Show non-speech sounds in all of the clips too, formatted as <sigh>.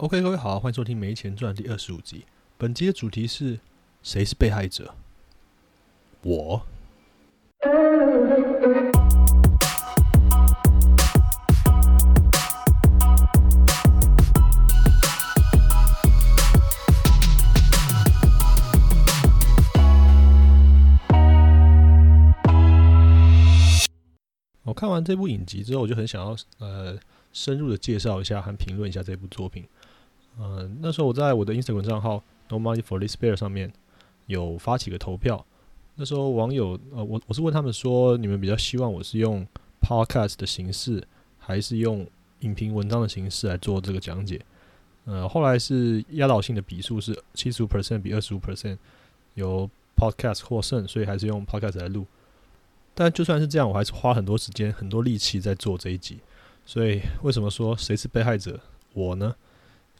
OK，各位好，欢迎收听《没钱赚》第二十五集。本集的主题是：谁是被害者？我。我看完这部影集之后，我就很想要呃深入的介绍一下和评论一下这部作品。呃，那时候我在我的 Instagram 账号 No Money for This Bear 上面有发起个投票。那时候网友呃，我我是问他们说，你们比较希望我是用 Podcast 的形式，还是用影评文章的形式来做这个讲解？呃，后来是压倒性的比数是七十五 percent 比二十五 percent 由 Podcast 获胜，所以还是用 Podcast 来录。但就算是这样，我还是花很多时间、很多力气在做这一集。所以为什么说谁是被害者？我呢？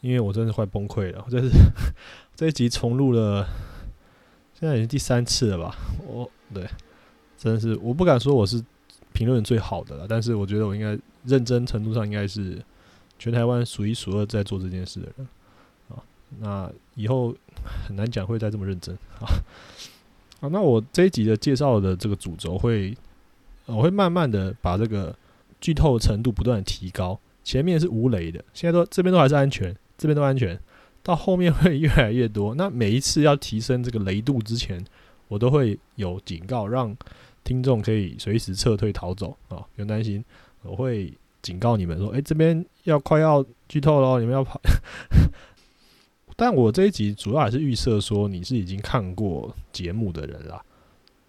因为我真的快崩溃了，这是这一集重录了，现在已经第三次了吧？我对，真的是我不敢说我是评论最好的了，但是我觉得我应该认真程度上应该是全台湾数一数二在做这件事的人啊。那以后很难讲会再这么认真啊。啊，那我这一集的介绍的这个主轴会，我会慢慢的把这个剧透程度不断提高，前面是无雷的，现在都这边都还是安全。这边都安全，到后面会越来越多。那每一次要提升这个雷度之前，我都会有警告，让听众可以随时撤退逃走啊！不用担心，我会警告你们说：“哎，这边要快要剧透喽，你们要跑。<laughs> ”但我这一集主要还是预设说你是已经看过节目的人啦。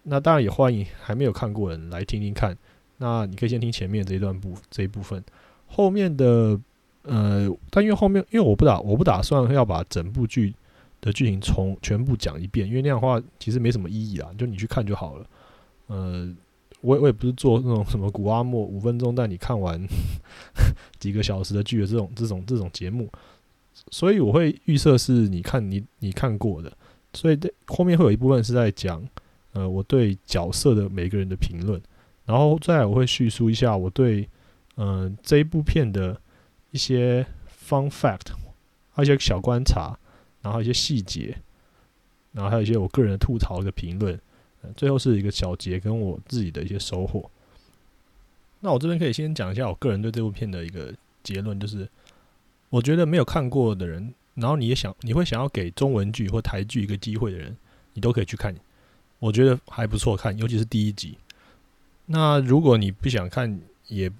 那当然也欢迎还没有看过人来听听看。那你可以先听前面这一段部这一部分，后面的。呃，但因为后面，因为我不打，我不打算要把整部剧的剧情从全部讲一遍，因为那样的话其实没什么意义啊，就你去看就好了。呃，我我也不是做那种什么古阿莫五分钟带你看完 <laughs> 几个小时的剧的这种这种这种节目，所以我会预设是你看你你看过的，所以后面会有一部分是在讲呃我对角色的每个人的评论，然后再我会叙述一下我对嗯这一部片的。一些 fun fact，还有一些小观察，然后一些细节，然后还有一些我个人的吐槽的评论，最后是一个小结跟我自己的一些收获。那我这边可以先讲一下我个人对这部片的一个结论，就是我觉得没有看过的人，然后你也想你会想要给中文剧或台剧一个机会的人，你都可以去看，我觉得还不错看，尤其是第一集。那如果你不想看，也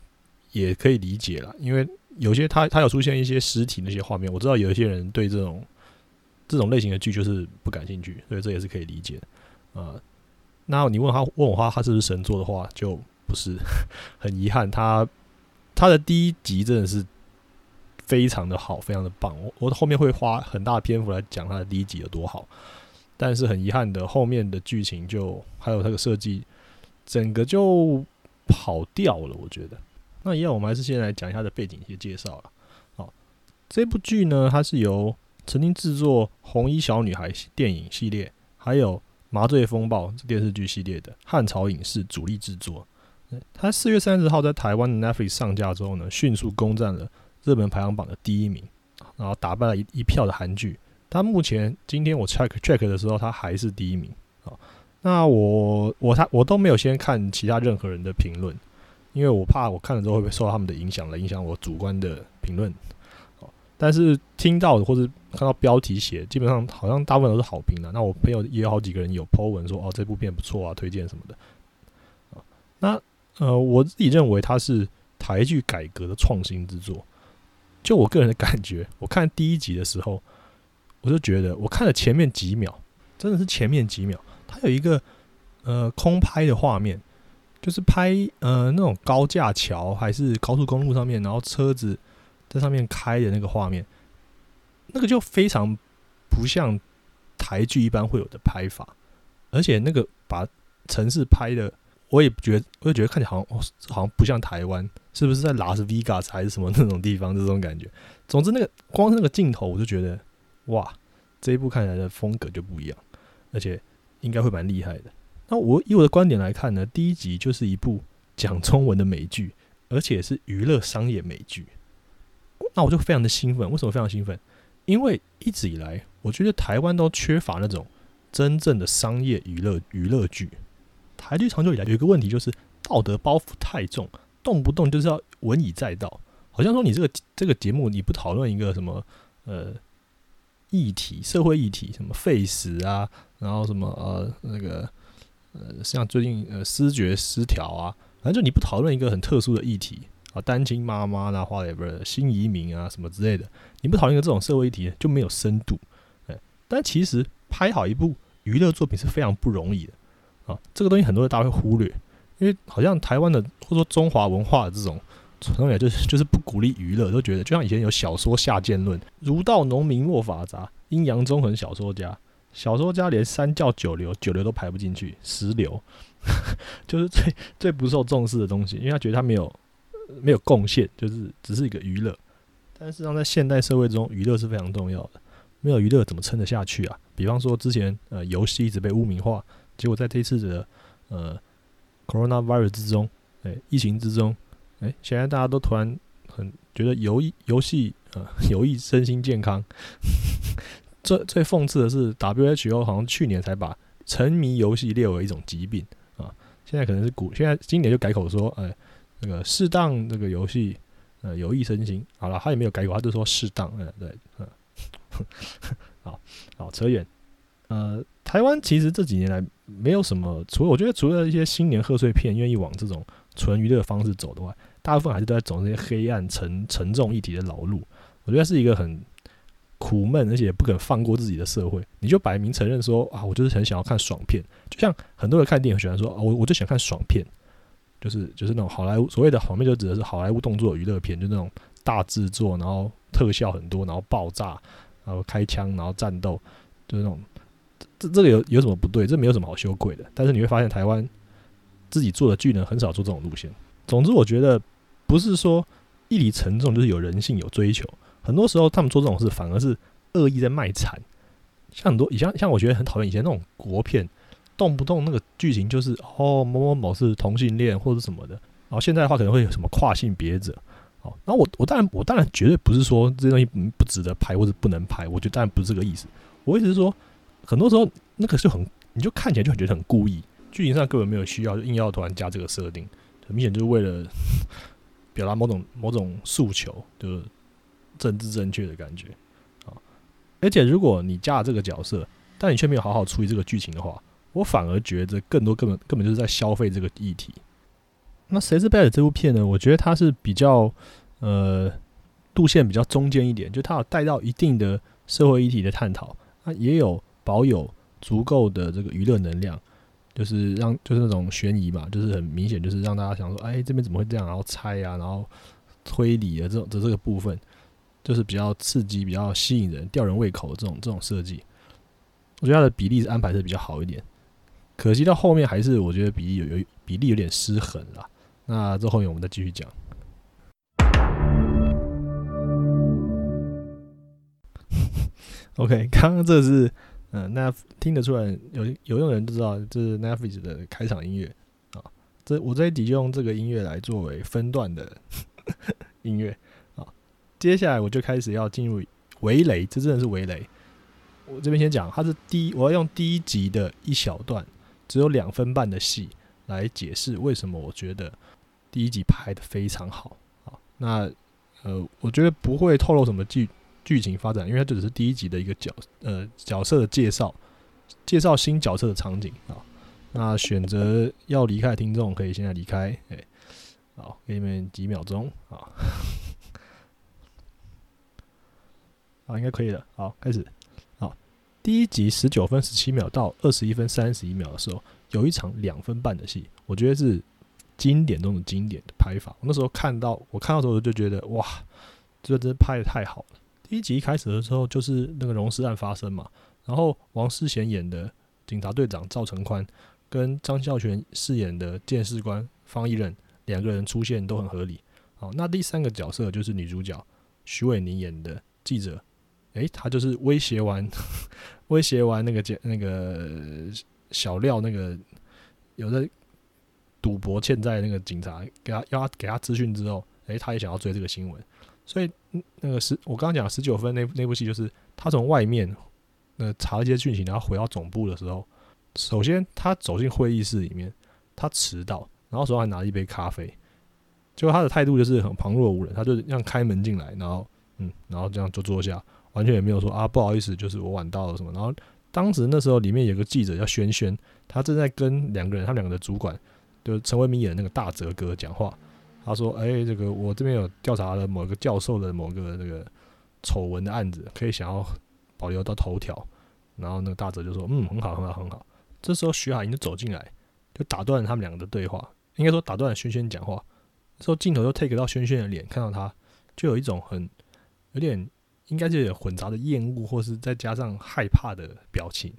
也可以理解了，因为。有些他他有出现一些尸体那些画面，我知道有一些人对这种这种类型的剧就是不感兴趣，所以这也是可以理解的啊。那你问他问我话，他是不是神作的话，就不是。很遗憾，他他的第一集真的是非常的好，非常的棒。我我后面会花很大的篇幅来讲他的第一集有多好，但是很遗憾的，后面的剧情就还有那个设计，整个就跑掉了。我觉得。那一样，我们还是先来讲一下它的背景一些介绍了。好，这部剧呢，它是由曾经制作《红衣小女孩》电影系列，还有《麻醉风暴》电视剧系列的汉朝影视主力制作。它四月三十号在台湾的 Netflix 上架之后呢，迅速攻占了热门排行榜的第一名，然后打败了一一票的韩剧。它目前今天我 check check 的时候，它还是第一名。好，那我我他我都没有先看其他任何人的评论。因为我怕我看了之后会不会受到他们的影响来影响我主观的评论，但是听到或者看到标题写，基本上好像大部分都是好评的。那我朋友也有好几个人有 po 文说，哦，这部片不错啊，推荐什么的，那呃，我自己认为它是台剧改革的创新之作。就我个人的感觉，我看第一集的时候，我就觉得我看了前面几秒，真的是前面几秒，它有一个呃空拍的画面。就是拍呃那种高架桥还是高速公路上面，然后车子在上面开的那个画面，那个就非常不像台剧一般会有的拍法，而且那个把城市拍的，我也觉得，我也觉得看起来好像，好像不像台湾，是不是在拉斯维加斯还是什么 <laughs> 那种地方？这种感觉。总之，那个光是那个镜头，我就觉得哇，这一部看起来的风格就不一样，而且应该会蛮厉害的。那我以我的观点来看呢，第一集就是一部讲中文的美剧，而且是娱乐商业美剧。那我就非常的兴奋。为什么非常兴奋？因为一直以来，我觉得台湾都缺乏那种真正的商业娱乐娱乐剧。台剧长久以来有一个问题，就是道德包袱太重，动不动就是要文以载道，好像说你这个这个节目你不讨论一个什么呃议题、社会议题，什么废死啊，然后什么呃那个呃像最近呃思觉失调啊，反正就你不讨论一个很特殊的议题。啊，单亲妈妈啦，或者新移民啊，什么之类的，你不讨论个这种社会议题，就没有深度。哎，但其实拍好一部娱乐作品是非常不容易的啊。这个东西很多人大家会忽略，因为好像台湾的或者说中华文化的这种传统，就是就是不鼓励娱乐，都觉得就像以前有小说下贱论，儒道农民莫法杂，阴阳中横小说家，小说家连三教九流九流都排不进去，十流 <laughs> 就是最 <laughs> 最不受重视的东西，因为他觉得他没有。没有贡献，就是只是一个娱乐。但事实上，在现代社会中，娱乐是非常重要的。没有娱乐，怎么撑得下去啊？比方说，之前呃，游戏一直被污名化，结果在这次的呃，coronavirus 之中，哎，疫情之中，哎，现在大家都突然很觉得游游戏呃 <laughs> 有益身心健康。最最讽刺的是，WHO 好像去年才把沉迷游戏列为一种疾病啊，现在可能是古，现在今年就改口说，哎。那个适当这个游戏，呃，有益身心。好了，他也没有改口，他就说适当。嗯，对，嗯，<laughs> 好好扯远。呃，台湾其实这几年来没有什么，除了我觉得除了一些新年贺岁片愿意往这种纯娱乐方式走的话，大部分还是都在走那些黑暗沉沉重议题的老路。我觉得是一个很苦闷，而且不肯放过自己的社会。你就摆明承认说啊，我就是很想要看爽片，就像很多人看电影喜欢说啊，我我就想看爽片。就是就是那种好莱坞所谓的好面，就指的是好莱坞动作娱乐片，就那种大制作，然后特效很多，然后爆炸，然后开枪，然后战斗，就是那种这这个有有什么不对？这没有什么好羞愧的。但是你会发现，台湾自己做的剧呢，很少做这种路线。总之，我觉得不是说一理沉重，就是有人性有追求。很多时候，他们做这种事，反而是恶意在卖惨。像很多以，像像我觉得很讨厌以前那种国片。动不动那个剧情就是哦某某某是同性恋或者什么的，然后现在的话可能会有什么跨性别者，好，那我我当然我当然绝对不是说这些东西不值得拍或者不能拍，我觉得当然不是这个意思，我意思是说很多时候那个是很你就看起来就很觉得很故意，剧情上根本没有需要就硬要突然加这个设定，很明显就是为了 <laughs> 表达某种某种诉求，就是政治正确的感觉啊，而且如果你加了这个角色，但你却没有好好处理这个剧情的话。我反而觉得更多根本根本就是在消费这个议题。那谁是贝尔这部片呢？我觉得它是比较呃路线比较中间一点，就它有带到一定的社会议题的探讨，那也有保有足够的这个娱乐能量，就是让就是那种悬疑嘛，就是很明显就是让大家想说，哎，这边怎么会这样？然后猜啊，然后推理的这种的这个部分，就是比较刺激、比较吸引人、吊人胃口的这种这种设计。我觉得它的比例安排是比较好一点。可惜到后面还是我觉得比例有有比例有点失衡了。那这后面我们再继续讲。<laughs> OK，刚刚这是嗯，那听得出来有有用的人都知道这是 Netflix 的开场音乐啊。这我这一集就用这个音乐来作为分段的 <laughs> 音乐。接下来我就开始要进入围雷，这真的是围雷。我这边先讲，它是第一，我要用第一集的一小段。只有两分半的戏来解释为什么我觉得第一集拍的非常好啊。那呃，我觉得不会透露什么剧剧情发展，因为它就只是第一集的一个角呃角色的介绍，介绍新角色的场景啊。那选择要离开的听众可以现在离开，哎，好，给你们几秒钟啊。好，应该可以了。好，开始。好第一集十九分十七秒到二十一分三十一秒的时候，有一场两分半的戏，我觉得是经典中的经典的拍法。我那时候看到，我看到时候就觉得，哇，这真拍的太好了。第一集一开始的时候，就是那个溶尸案发生嘛，然后王世贤演的警察队长赵成宽，跟张孝全饰演的监视官方一任两个人出现都很合理。好，那第三个角色就是女主角徐伟宁演的记者。诶，他就是威胁完，<laughs> 威胁完那个警那个小廖那个有的赌博欠债那个警察，给他要他给他资讯之后，诶，他也想要追这个新闻，所以那个十我刚刚讲十九分那那部戏，就是他从外面那查一些讯息，然后回到总部的时候，首先他走进会议室里面，他迟到，然后手上还拿了一杯咖啡，结果他的态度就是很旁若无人，他就这样开门进来，然后嗯，然后这样就坐下，完全也没有说啊不好意思，就是我晚到了什么。然后当时那时候里面有个记者叫轩轩，他正在跟两个人，他们两个的主管，就是陈为民演的那个大泽哥讲话。他说：“哎，这个我这边有调查了某个教授的某个那个丑闻的案子，可以想要保留到头条。”然后那个大泽就说：“嗯，很好，很好，很好。”这时候徐海英就走进来，就打断了他们两个的对话，应该说打断了轩轩讲话。之后镜头就 take 到轩轩的脸，看到他就有一种很有点应该就有混杂的厌恶，或是再加上害怕的表情。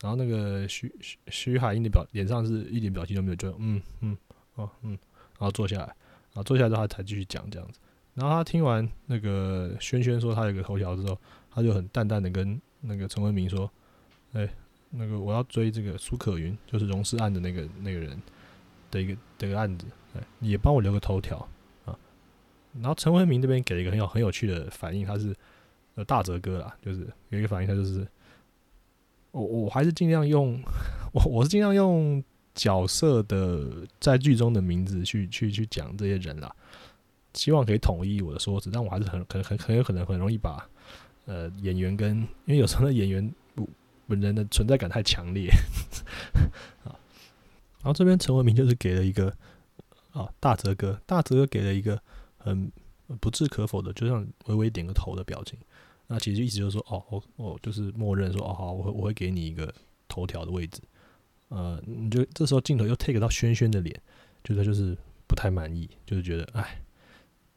然后那个徐徐徐海英的表脸上是一点表情都没有，就嗯嗯哦嗯，然后坐下来。啊，坐下来之后，他才继续讲这样子。然后他听完那个轩轩说他有个头条之后，他就很淡淡的跟那个陈文明说：“哎，那个我要追这个苏可云，就是荣事案的那个那个人的一个这个案子，哎，也帮我留个头条啊。”然后陈文明这边给了一个很有很有趣的反应，他是呃大泽哥啦，就是有一个反应，他就是我我还是尽量用我我是尽量用。角色的在剧中的名字去去去讲这些人啦，希望可以统一我的说辞，但我还是很很很很有可能很容易把呃演员跟因为有时候的演员本人的存在感太强烈 <laughs> 啊，然后这边陈文明就是给了一个啊大泽哥，大泽哥给了一个很不置可否的，就像微微点个头的表情，那其实意思就是说哦我我就是默认说哦好我会我会给你一个头条的位置。呃，你就这时候镜头又 take 到轩轩的脸，觉得就是不太满意，就是觉得哎，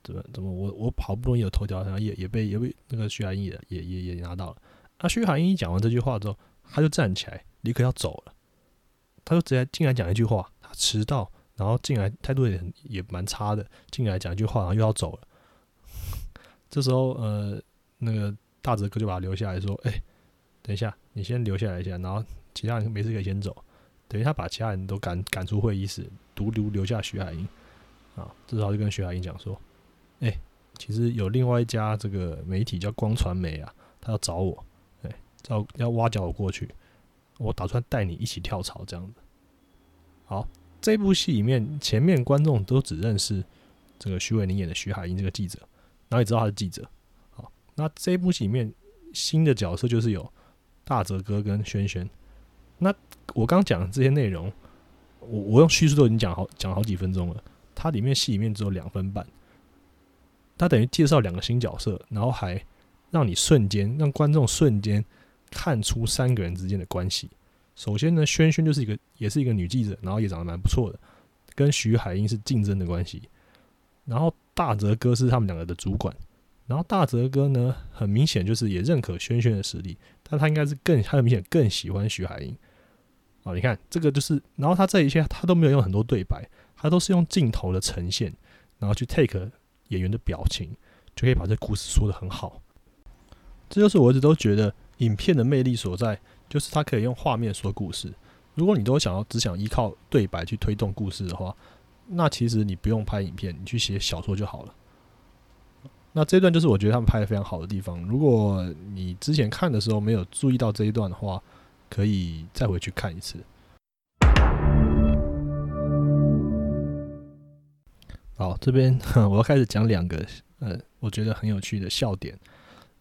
怎么怎么我我好不容易有头条，然后也也被也被那个徐海英也也也也拿到了。那徐海英一讲完这句话之后，他就站起来立刻要走了，他就直接进来讲一句话，他迟到，然后进来态度也也蛮差的，进来讲一句话，然后又要走了。<laughs> 这时候呃，那个大哲哥就把他留下来说，哎，等一下，你先留下来一下，然后其他人没事可以先走。等于他把其他人都赶赶出会议室，独留留下徐海英啊。这时候就跟徐海英讲说：“哎，其实有另外一家这个媒体叫光传媒啊，他要找我，哎，要要挖角我过去，我打算带你一起跳槽这样子。”好，这部戏里面前面观众都只认识这个徐伟宁演的徐海英这个记者，然后也知道他是记者。那这部戏里面新的角色就是有大泽哥跟轩轩。那我刚讲的这些内容，我我用叙述都已经讲好讲好几分钟了。它里面戏里面只有两分半，它等于介绍两个新角色，然后还让你瞬间让观众瞬间看出三个人之间的关系。首先呢，轩轩就是一个也是一个女记者，然后也长得蛮不错的，跟徐海英是竞争的关系。然后大泽哥是他们两个的主管，然后大泽哥呢，很明显就是也认可轩轩的实力，但他应该是更他很明显更喜欢徐海英。哦，你看这个就是，然后他这一切他都没有用很多对白，他都是用镜头的呈现，然后去 take 演员的表情，就可以把这故事说的很好。这就是我一直都觉得影片的魅力所在，就是它可以用画面说故事。如果你都想要只想依靠对白去推动故事的话，那其实你不用拍影片，你去写小说就好了。那这段就是我觉得他们拍的非常好的地方。如果你之前看的时候没有注意到这一段的话，可以再回去看一次。好，这边 <laughs> 我要开始讲两个呃，我觉得很有趣的笑点，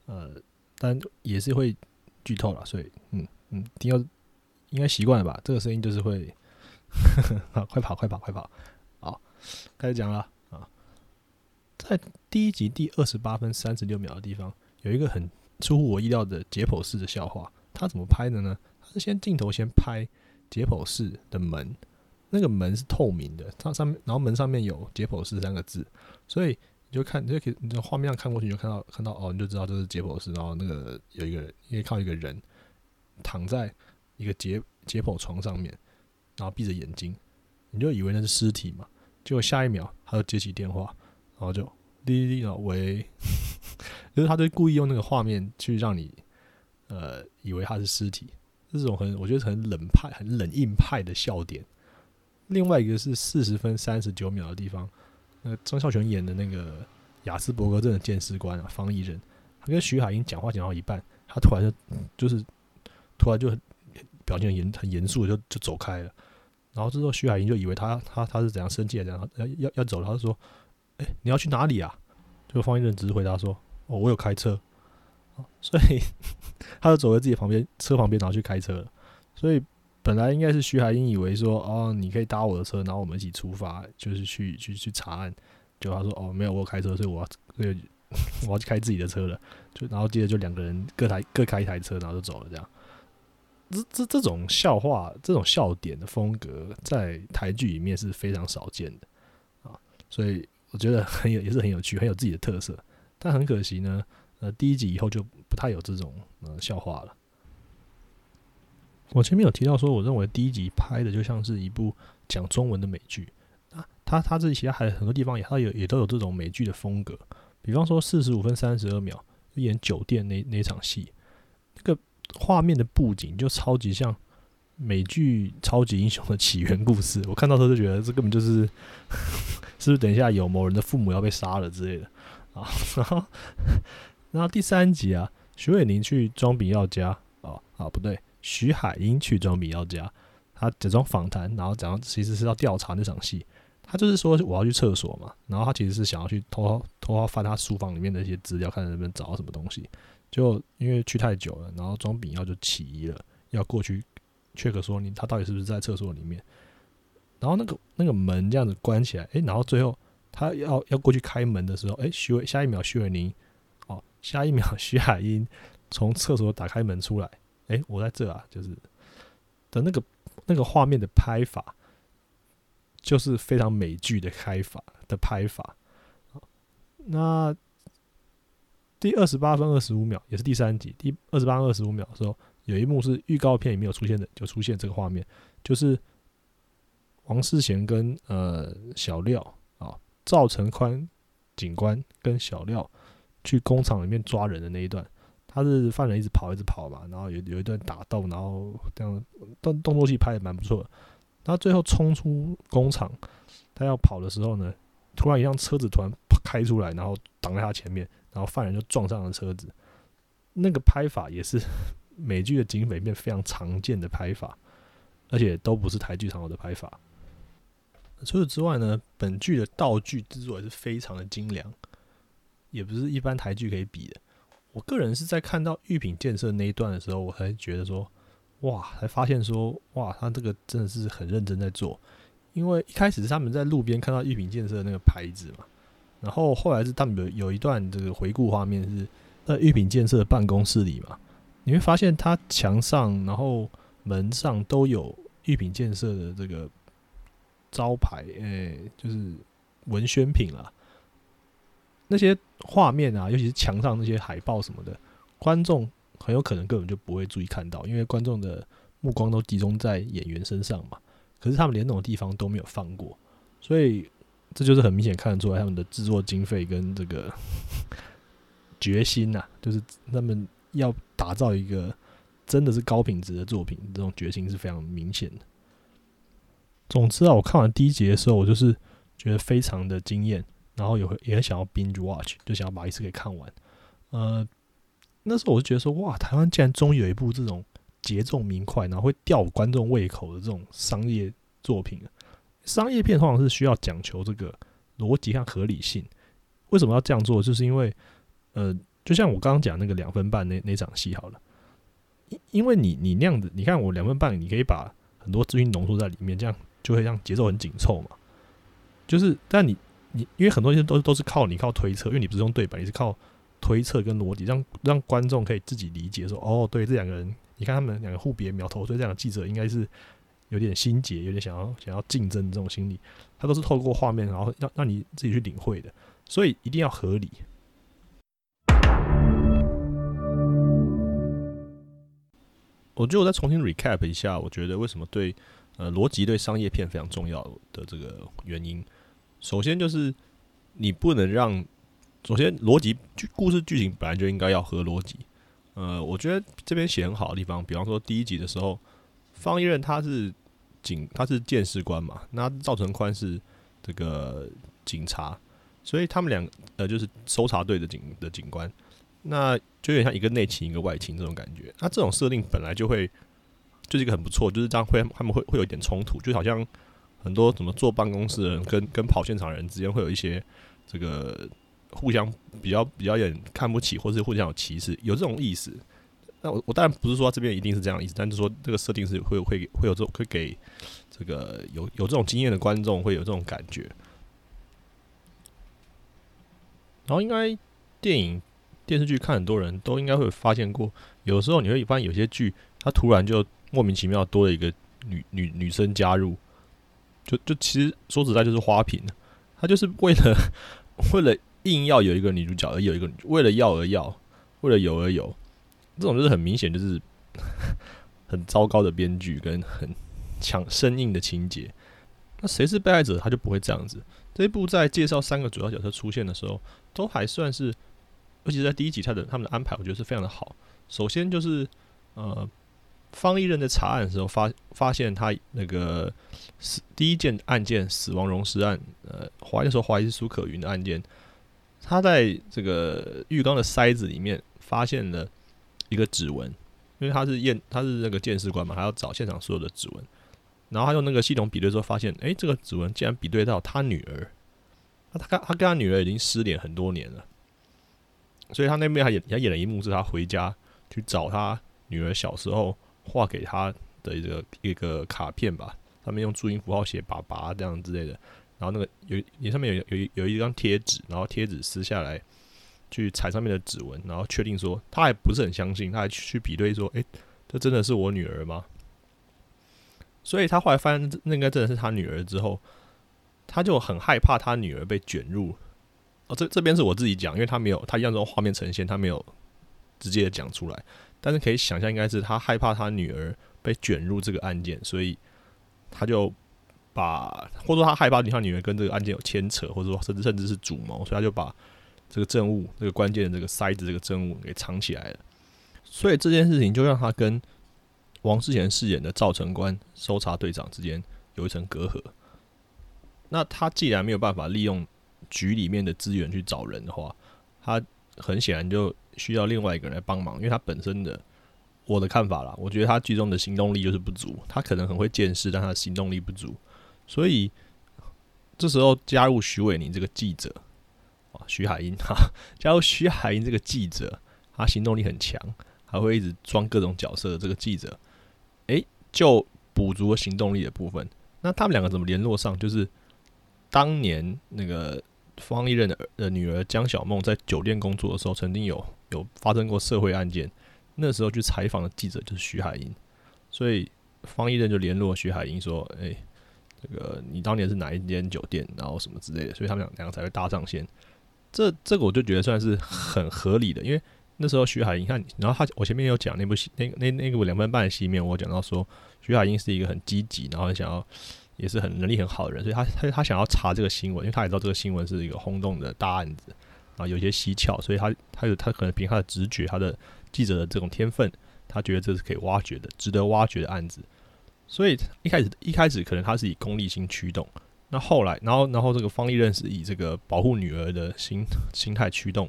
呃，但也是会剧透了，所以嗯嗯，听到应该习惯了吧？这个声音就是会，<laughs> 好，快跑，快跑，快跑！好，开始讲了，在第一集第二十八分三十六秒的地方，有一个很出乎我意料的解剖式的笑话，他怎么拍的呢？他是先镜头先拍解剖室的门，那个门是透明的，它上面然后门上面有解剖室三个字，所以你就看，你就可以你从画面上看过去，你就看到看到哦，你就知道这是解剖室，然后那个有一个人，因为看到一个人躺在一个解解剖床上面，然后闭着眼睛，你就以为那是尸体嘛，结果下一秒他就接起电话，然后就滴滴滴，然后喂，就是他就故意用那个画面去让你呃以为他是尸体。这种很，我觉得很冷派、很冷硬派的笑点。另外一个是四十分三十九秒的地方，那张孝全演的那个雅斯伯格症的鉴识官啊，方毅人，他跟徐海英讲话讲到一半，他突然就就是突然就很表情很严很严肃，就就走开了。然后之后徐海英就以为他他他是怎样生气啊，这样要要要走了，他就说：“哎，你要去哪里啊？”这个方一人只是回答说：“哦，我有开车。”所以 <laughs> 他就走在自己旁边车旁边，然后去开车了。所以本来应该是徐海英以为说：“哦，你可以搭我的车，然后我们一起出发，就是去去去查案。”就他说哦没有我开车，所以我要 <laughs> 我要去开自己的车了。就然后接着就两个人各台各开一台车，然后就走了。这样，这这这种笑话、这种笑点的风格，在台剧里面是非常少见的啊。所以我觉得很有 <laughs> 也是很有趣，很有自己的特色。但很可惜呢，呃，第一集以后就不太有这种呃笑话了。我前面有提到说，我认为第一集拍的就像是一部讲中文的美剧。他他自己其他还有很多地方也他有也都有这种美剧的风格，比方说四十五分三十二秒演酒店那那场戏，那个画面的布景就超级像美剧超级英雄的起源故事。我看到时候就觉得这根本就是 <laughs> 是不是等一下有某人的父母要被杀了之类的啊？<laughs> 然后然后第三集啊，徐伟宁去庄炳耀家啊啊不对，徐海英去庄炳耀家，他假装访谈，然后假装其实是要调查那场戏。他就是说我要去厕所嘛，然后他其实是想要去偷偷翻他书房里面的一些资料，看能不能找到什么东西。就因为去太久了，然后庄炳耀就起疑了，要过去 check 说你他到底是不是在厕所里面。然后那个那个门这样子关起来，诶，然后最后他要要过去开门的时候，诶，徐伟下一秒徐伟宁，哦，下一秒 <laughs> 徐海英从厕所打开门出来，诶，我在这啊，就是的那个那个画面的拍法。就是非常美剧的开法的拍法，那第二十八分二十五秒也是第三集第二十八分二十五秒的时候，有一幕是预告片里面有出现的，就出现这个画面，就是王世贤跟呃小廖啊赵成宽警官跟小廖去工厂里面抓人的那一段，他是犯人一直跑一直跑嘛，然后有有一段打斗，然后这样动动作戏拍的蛮不错的。他最后冲出工厂，他要跑的时候呢，突然一辆车子突然开出来，然后挡在他前面，然后犯人就撞上了车子。那个拍法也是美剧的警匪片非常常见的拍法，而且都不是台剧常有的拍法。除此之外呢，本剧的道具制作也是非常的精良，也不是一般台剧可以比的。我个人是在看到玉品建设那一段的时候，我才觉得说。哇，才发现说哇，他这个真的是很认真在做，因为一开始是他们在路边看到玉品建设那个牌子嘛，然后后来是他们有有一段这个回顾画面是在玉品建设的办公室里嘛，你会发现它墙上然后门上都有玉品建设的这个招牌，哎，就是文宣品啦，那些画面啊，尤其是墙上那些海报什么的，观众。很有可能根本就不会注意看到，因为观众的目光都集中在演员身上嘛。可是他们连那种地方都没有放过，所以这就是很明显看得出来他们的制作经费跟这个 <laughs> 决心呐，就是他们要打造一个真的是高品质的作品，这种决心是非常明显的。总之啊，我看完第一集的时候，我就是觉得非常的惊艳，然后也会也很想要 binge watch，就想要把一次给看完，呃。那时候我就觉得说，哇，台湾竟然终于有一部这种节奏明快，然后会吊观众胃口的这种商业作品。商业片通常是需要讲求这个逻辑和合理性。为什么要这样做？就是因为，呃，就像我刚刚讲那个两分半那那场戏好了，因因为你你那样子，你看我两分半，你可以把很多资讯浓缩在里面，这样就会让节奏很紧凑嘛。就是，但你你因为很多东西都都是靠你靠推测，因为你不是用对白，你是靠。推测跟逻辑，让让观众可以自己理解，说哦，对，这两个人，你看他们两个互别苗头，所以这样的记者应该是有点心结，有点想要想要竞争这种心理，他都是透过画面，然后让让你自己去领会的，所以一定要合理。我觉得我再重新 recap 一下，我觉得为什么对呃逻辑对商业片非常重要的这个原因，首先就是你不能让。首先，逻辑剧故事剧情本来就应该要合逻辑。呃，我觉得这边写很好的地方，比方说第一集的时候，方一任他是警，他是鉴识官嘛，那赵成宽是这个警察。所以他们两呃就是搜查队的警的警官，那就有点像一个内勤一个外勤这种感觉。那这种设定本来就会就是一个很不错，就是这样会他们会会有一点冲突，就好像很多怎么坐办公室的人跟跟跑现场的人之间会有一些这个互相比较比较有点看不起，或是互相有歧视，有这种意思。那我我当然不是说这边一定是这样的意思，但是说这个设定是会会会有这种会给这个有有这种经验的观众会有这种感觉。然后应该电影电视剧看很多人都应该会发现过，有时候你会发现有些剧它突然就莫名其妙多了一个女女女生加入，就就其实说实在就是花瓶，他就是为了 <laughs> 为了硬要有一个女主角而有一个为了要而要，为了有而有。这种就是很明显，就是 <laughs> 很糟糕的编剧跟很强生硬的情节。那谁是被害者，他就不会这样子。这一部在介绍三个主要角色出现的时候，都还算是，尤其是在第一集，他的他们的安排，我觉得是非常的好。首先就是呃，方一任在查案的时候发发现他那个死第一件案件死亡溶尸案，呃，怀疑的时候怀疑是苏可云的案件，他在这个浴缸的塞子里面发现了。一个指纹，因为他是验，他是那个鉴识官嘛，还要找现场所有的指纹，然后他用那个系统比对之后，发现，哎，这个指纹竟然比对到他女儿，那他跟他跟他女儿已经失联很多年了，所以他那边还演还演了一幕，是他回家去找他女儿小时候画给他的一个一个卡片吧，上面用注音符号写“爸爸”这样之类的，然后那个有你上面有有有一张贴纸，然后贴纸撕下来。去踩上面的指纹，然后确定说他还不是很相信，他还去比对说，诶，这真的是我女儿吗？所以他后来发现那应该真的是他女儿之后，他就很害怕他女儿被卷入。哦，这这边是我自己讲，因为他没有他一样这种画面呈现，他没有直接的讲出来，但是可以想象应该是他害怕他女儿被卷入这个案件，所以他就把或者说他害怕他女儿跟这个案件有牵扯，或者说甚至甚至是主谋，所以他就把。这个证物，这个关键的这个塞子，这个证物给藏起来了，所以这件事情就让他跟王世贤饰演的赵成官搜查队长之间有一层隔阂。那他既然没有办法利用局里面的资源去找人的话，他很显然就需要另外一个人来帮忙，因为他本身的我的看法啦，我觉得他剧中的行动力就是不足，他可能很会见识，但他的行动力不足，所以这时候加入徐伟宁这个记者。徐海英哈，<laughs> 加入徐海英这个记者，他行动力很强，还会一直装各种角色的这个记者，诶，就补足了行动力的部分。那他们两个怎么联络上？就是当年那个方一任的的女儿江小梦在酒店工作的时候，曾经有有发生过社会案件，那时候去采访的记者就是徐海英，所以方一任就联络徐海英说：“诶，这个你当年是哪一间酒店，然后什么之类的。”所以他们两两个才会搭上线。这这个我就觉得算是很合理的，因为那时候徐海英看，然后他我前面有讲那部戏，那那那个两分半的戏面，我讲到说徐海英是一个很积极，然后想要也是很能力很好的人，所以他他他想要查这个新闻，因为他也知道这个新闻是一个轰动的大案子，啊有些蹊跷，所以他他有他可能凭他的直觉，他的记者的这种天分，他觉得这是可以挖掘的，值得挖掘的案子，所以一开始一开始可能他是以功利心驱动。那后来，然后，然后这个方立认识以这个保护女儿的心 <laughs> 心态驱动。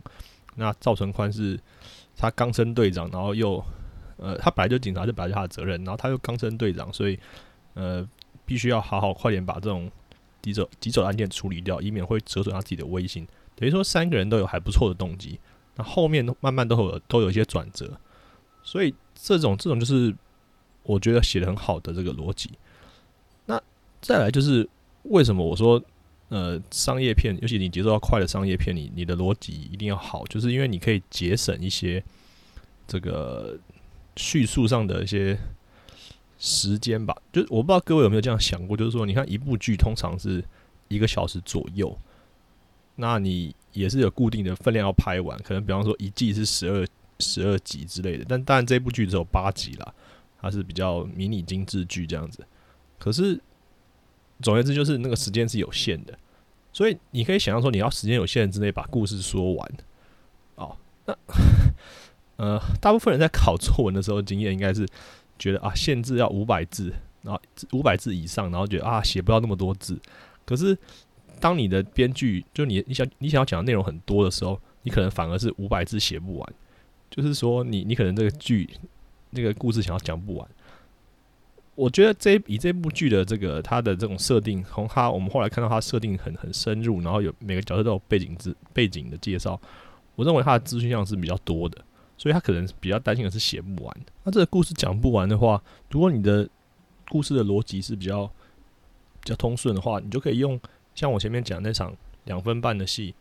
那赵成宽是他刚升队长，然后又呃，他本来就警察，就本来就他的责任，然后他又刚升队长，所以呃，必须要好好快点把这种棘手棘手的案件处理掉，以免会折损他自己的威信。等于说三个人都有还不错的动机，那后面慢慢都有都有一些转折，所以这种这种就是我觉得写的很好的这个逻辑。那再来就是。为什么我说，呃，商业片，尤其你节奏要快的商业片，你你的逻辑一定要好，就是因为你可以节省一些这个叙述上的一些时间吧。就是我不知道各位有没有这样想过，就是说，你看一部剧通常是一个小时左右，那你也是有固定的分量要拍完，可能比方说一季是十二十二集之类的，但当然这部剧只有八集啦，它是比较迷你精致剧这样子，可是。总而言之，就是那个时间是有限的，所以你可以想象说，你要时间有限之内把故事说完。哦，那呃，大部分人在考作文的时候，经验应该是觉得啊，限制要五百字，然后五百字以上，然后觉得啊，写不到那么多字。可是当你的编剧就你你想你想要讲的内容很多的时候，你可能反而是五百字写不完。就是说，你你可能这个剧那个故事想要讲不完。我觉得这以这部剧的这个它的这种设定，从它我们后来看到它设定很很深入，然后有每个角色都有背景资背景的介绍，我认为它的资讯量是比较多的，所以他可能比较担心的是写不完。那这个故事讲不完的话，如果你的故事的逻辑是比较比较通顺的话，你就可以用像我前面讲那场两分半的戏，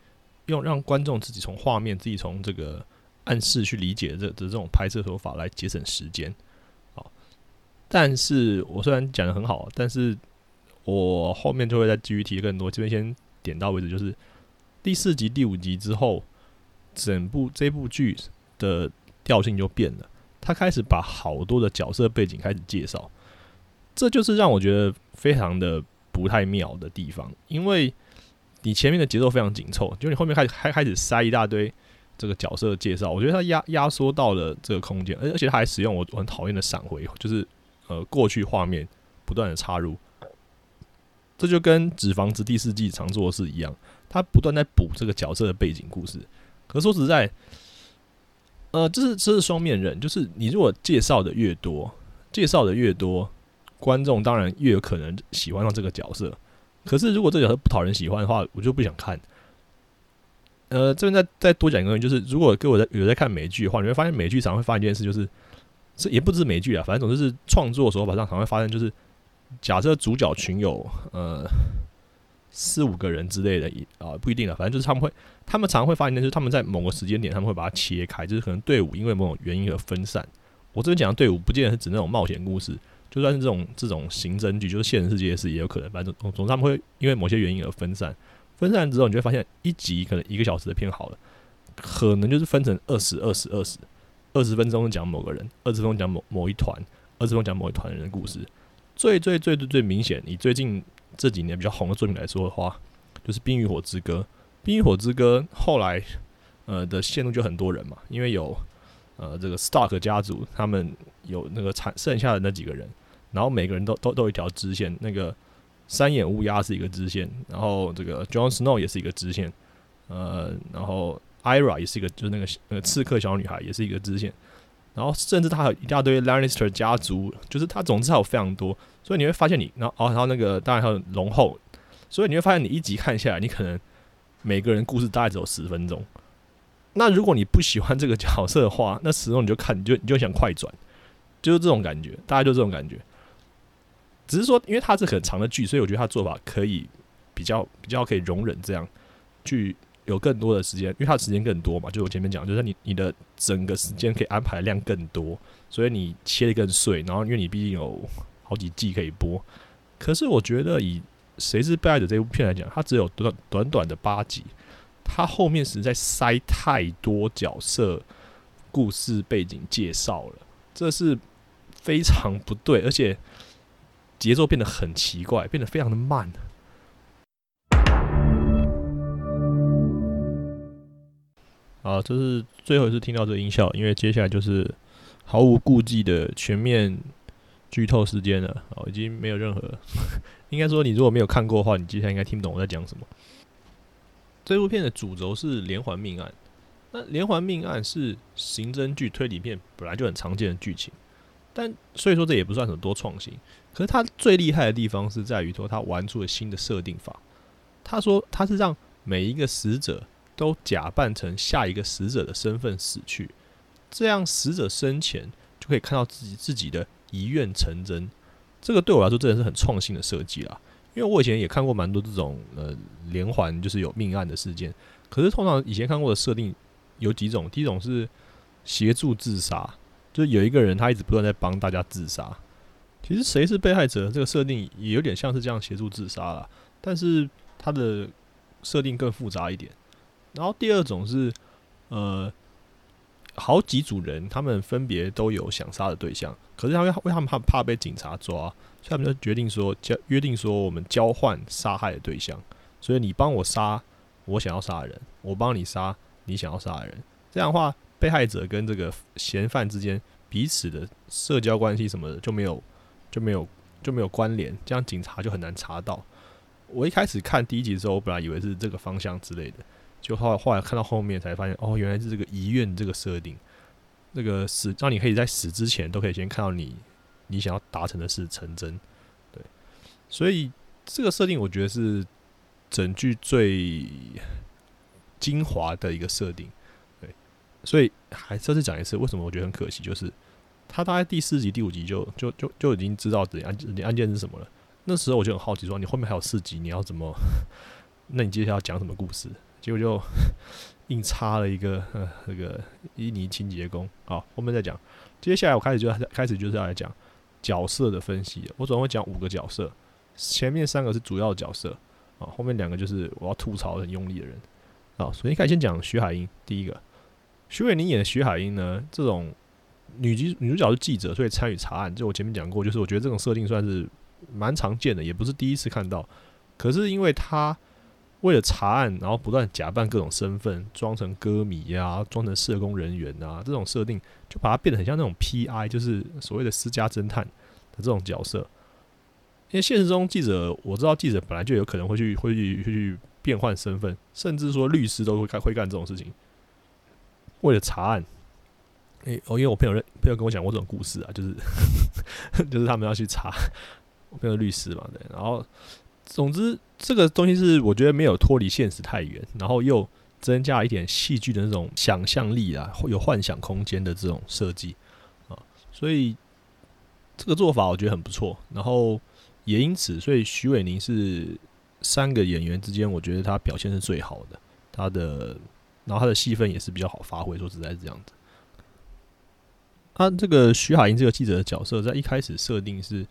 用让观众自己从画面、自己从这个暗示去理解这的这种拍摄手法来节省时间。好但是我虽然讲的很好，但是我后面就会再继续提更多。这边先点到为止，就是第四集、第五集之后，整部这部剧的调性就变了。他开始把好多的角色背景开始介绍，这就是让我觉得非常的不太妙的地方。因为你前面的节奏非常紧凑，就你后面开始开开始塞一大堆这个角色介绍，我觉得他压压缩到了这个空间，而而且他还使用我很讨厌的闪回，就是。呃，过去画面不断的插入，这就跟《纸房子》第四季常做的事一样，他不断在补这个角色的背景故事。可说实在，呃，这是这是双面人，就是你如果介绍的越多，介绍的越多，观众当然越有可能喜欢上这个角色。可是如果这个角色不讨人喜欢的话，我就不想看。呃，这边再再多讲一个东西，就是如果各位在有在看美剧的话，你会发现美剧常会发生一件事，就是。这也不止美剧啊，反正总之是创作手法上常会发生，就是假设主角群有呃四五个人之类的，啊不一定了，反正就是他们会，他们常会发现，就是他们在某个时间点，他们会把它切开，就是可能队伍因为某种原因而分散。我这边讲的队伍，不见得是指那种冒险故事，就算是这种这种刑侦剧，就是现实世界的事也有可能。反正总总之他们会因为某些原因而分散，分散之后，你就会发现一集可能一个小时的片好了，可能就是分成二十二十二十。二十分钟讲某个人，二十分钟讲某某一团，二十分钟讲某一团人的故事。最最最最最明显，你最近这几年比较红的作品来说的话，就是《冰与火之歌》。《冰与火之歌》后来呃的线路就很多人嘛，因为有呃这个 Stark 家族，他们有那个残剩下的那几个人，然后每个人都都都有一条支线。那个三眼乌鸦是一个支线，然后这个 John Snow 也是一个支线，呃，然后。Ira 也是一个，就是那个那个刺客小女孩，也是一个支线。然后甚至他有一大堆 Lannister 家族，就是他总之还有非常多。所以你会发现，你然后哦，然后那个当然还有龙后，所以你会发现，你一集看下来，你可能每个人故事大概只有十分钟。那如果你不喜欢这个角色的话，那始终你就看，你就你就想快转，就是这种感觉，大概就这种感觉。只是说，因为它是很长的剧，所以我觉得他做法可以比较比较可以容忍这样去。有更多的时间，因为它的时间更多嘛，就我前面讲，就是你你的整个时间可以安排的量更多，所以你切的更碎。然后因为你毕竟有好几季可以播，可是我觉得以《谁是被害者》这部片来讲，它只有短短短的八集，它后面实在塞太多角色、故事背景介绍了，这是非常不对，而且节奏变得很奇怪，变得非常的慢。啊，这是最后一次听到这音效，因为接下来就是毫无顾忌的全面剧透时间了。哦，已经没有任何，<laughs> 应该说你如果没有看过的话，你接下来应该听不懂我在讲什么。这部片的主轴是连环命案，那连环命案是刑侦剧推理片本来就很常见的剧情，但所以说这也不算什么多创新。可是它最厉害的地方是在于说，它玩出了新的设定法。他说他是让每一个死者。都假扮成下一个死者的身份死去，这样死者生前就可以看到自己自己的遗愿成真。这个对我来说真的是很创新的设计啦，因为我以前也看过蛮多这种呃连环就是有命案的事件，可是通常以前看过的设定有几种，第一种是协助自杀，就有一个人他一直不断在帮大家自杀。其实谁是被害者这个设定也有点像是这样协助自杀啦，但是它的设定更复杂一点。然后第二种是，呃，好几组人，他们分别都有想杀的对象，可是他们为他们怕怕被警察抓，所以他们就决定说交约定说我们交换杀害的对象，所以你帮我杀我想要杀的人，我帮你杀你想要杀的人，这样的话，被害者跟这个嫌犯之间彼此的社交关系什么的就没有就没有就没有关联，这样警察就很难查到。我一开始看第一集的时候，我本来以为是这个方向之类的，就后来后来看到后面才发现，哦，原来是这个遗愿这个设定，那个死让你可以在死之前都可以先看到你你想要达成的事成真，对，所以这个设定我觉得是整剧最精华的一个设定，对，所以还再次讲一次，为什么我觉得很可惜，就是他大概第四集第五集就就就就已经知道案你案件是什么了。那时候我就很好奇，说你后面还有四集，你要怎么？<laughs> 那你接下来要讲什么故事？结果就 <laughs> 硬插了一个 <laughs> 那个印尼清洁工。好，后面再讲。接下来我开始就开始就是要来讲角色的分析。我总共会讲五个角色，前面三个是主要角色啊，后面两个就是我要吐槽很用力的人。好，首先开始先讲徐海英。第一个，徐伟宁演的徐海英呢，这种女主女主角是记者，所以参与查案。就我前面讲过，就是我觉得这种设定算是。蛮常见的，也不是第一次看到。可是因为她为了查案，然后不断假扮各种身份，装成歌迷呀，装成社工人员啊，这种设定就把它变得很像那种 P.I.，就是所谓的私家侦探的这种角色。因为现实中记者，我知道记者本来就有可能会去会去会去变换身份，甚至说律师都会干会干这种事情，为了查案。诶，哦，因为我朋友认朋友跟我讲过这种故事啊，就是 <laughs> 就是他们要去查。我朋友律师嘛，对，然后总之这个东西是我觉得没有脱离现实太远，然后又增加一点戏剧的那种想象力啊，有幻想空间的这种设计啊，所以这个做法我觉得很不错。然后也因此，所以徐伟宁是三个演员之间，我觉得他表现是最好的，他的然后他的戏份也是比较好发挥。说实在是这样子，他这个徐海英这个记者的角色，在一开始设定是。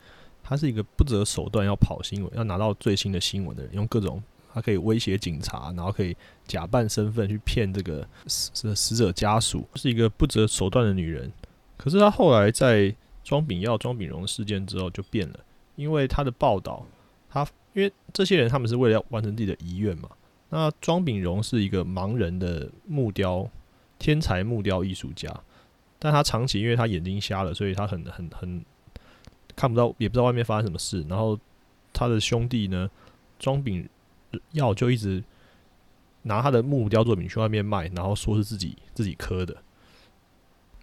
他是一个不择手段要跑新闻、要拿到最新的新闻的人，用各种他可以威胁警察，然后可以假扮身份去骗这个死死者家属，是一个不择手段的女人。可是她后来在庄炳耀、庄炳荣事件之后就变了，因为他的报道，他因为这些人他们是为了要完成自己的遗愿嘛。那庄炳荣是一个盲人的木雕天才木雕艺术家，但他长期因为他眼睛瞎了，所以他很很很。看不到，也不知道外面发生什么事。然后他的兄弟呢，庄饼耀就一直拿他的木雕作品去外面卖，然后说是自己自己刻的。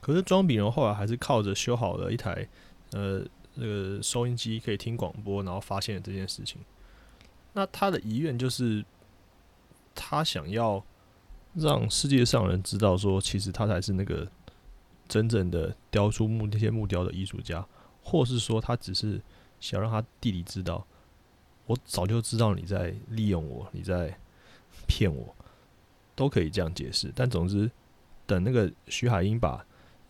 可是庄饼荣后来还是靠着修好了一台呃那个收音机可以听广播，然后发现了这件事情。那他的遗愿就是，他想要让世界上人知道，说其实他才是那个真正的雕出木那些木雕的艺术家。或是说，他只是想让他弟弟知道，我早就知道你在利用我，你在骗我，都可以这样解释。但总之，等那个徐海英把，